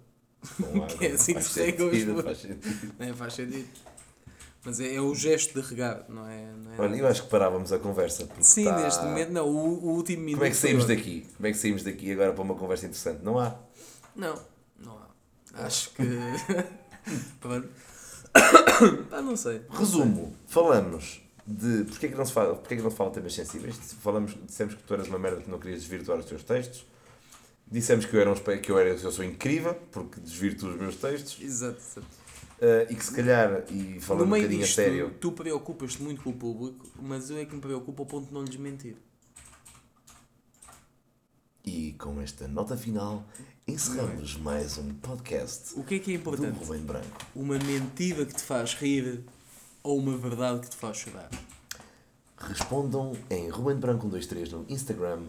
Com água. Que é assim que Faz se rega os sentido, flores. faz sentido. Não é? Faz sentido. Mas é, é o gesto de regar, não é? Não é Olha, eu acho que parávamos a conversa. Sim, tá- neste momento, não. O, o último minuto. Como é que saímos ótimo. daqui? Como é que saímos daqui agora para uma conversa interessante? Não há. Não, não há. Acho que. Ah, não sei. Resumo, falamos de porque é que não se fala, porque é que não se fala temas sensíveis. Falamos, dissemos que tu eras uma merda que não querias desvirtuar os teus textos. Dissemos que eu era um que eu era eu sou incrível porque desvirtuo os meus textos. Exato, exato. Eh, e que se calhar, e falando um bocadinho a disto, sério, tu preocupas-te muito com o público, mas eu é que me preocupo ao ponto de não lhes mentir. e com esta nota final, encerramos mais um podcast O que é que é do importante? Rubem Branco. Uma mentira que te faz rir ou uma verdade que te faz chorar? Respondam em Ruben Branco 123 no Instagram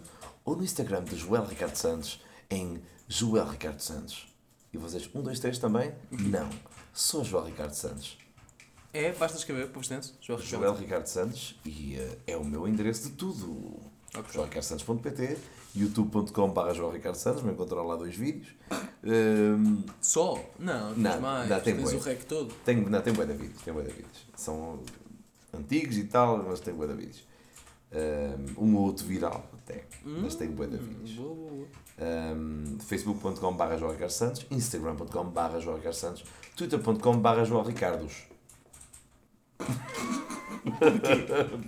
ou no Instagram de Joel Ricardo Santos em Joel Ricardo Santos. E vocês, 123 também? Não. Só Joel Ricardo Santos. É, basta escrever, por extenso. Joel Ricardo. Joel Ricardo Santos e eh, é o meu endereço de tudo. Ok. joelricardosantos.pt youtube.com.br Joel Ricardo Santos, me encontrar lá dois vídeos. Ehm, Só? Não, tens Não, mais. não, tem tens o rec todo. tenho, não, tem bué de vídeos, tem bué de vídeos. São antigos e tal, mas tem bué de vídeos. Um ou outro viral até, mas tem bué de vídeos. Um, facebook.com.br Ricardo Santos, instagram.com.br Ricardo Santos, twitter.com.br João Ricardos.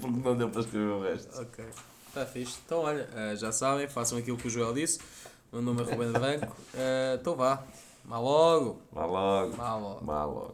Porque não deu para escrever o resto. Ok. Está fixe. Então, olha, eh, já sabem, façam aquilo que o Joel disse. O meu nome é Ruben Branco. Eh, Então vá. Vá logo. Vá logo. Vá logo. Vá logo.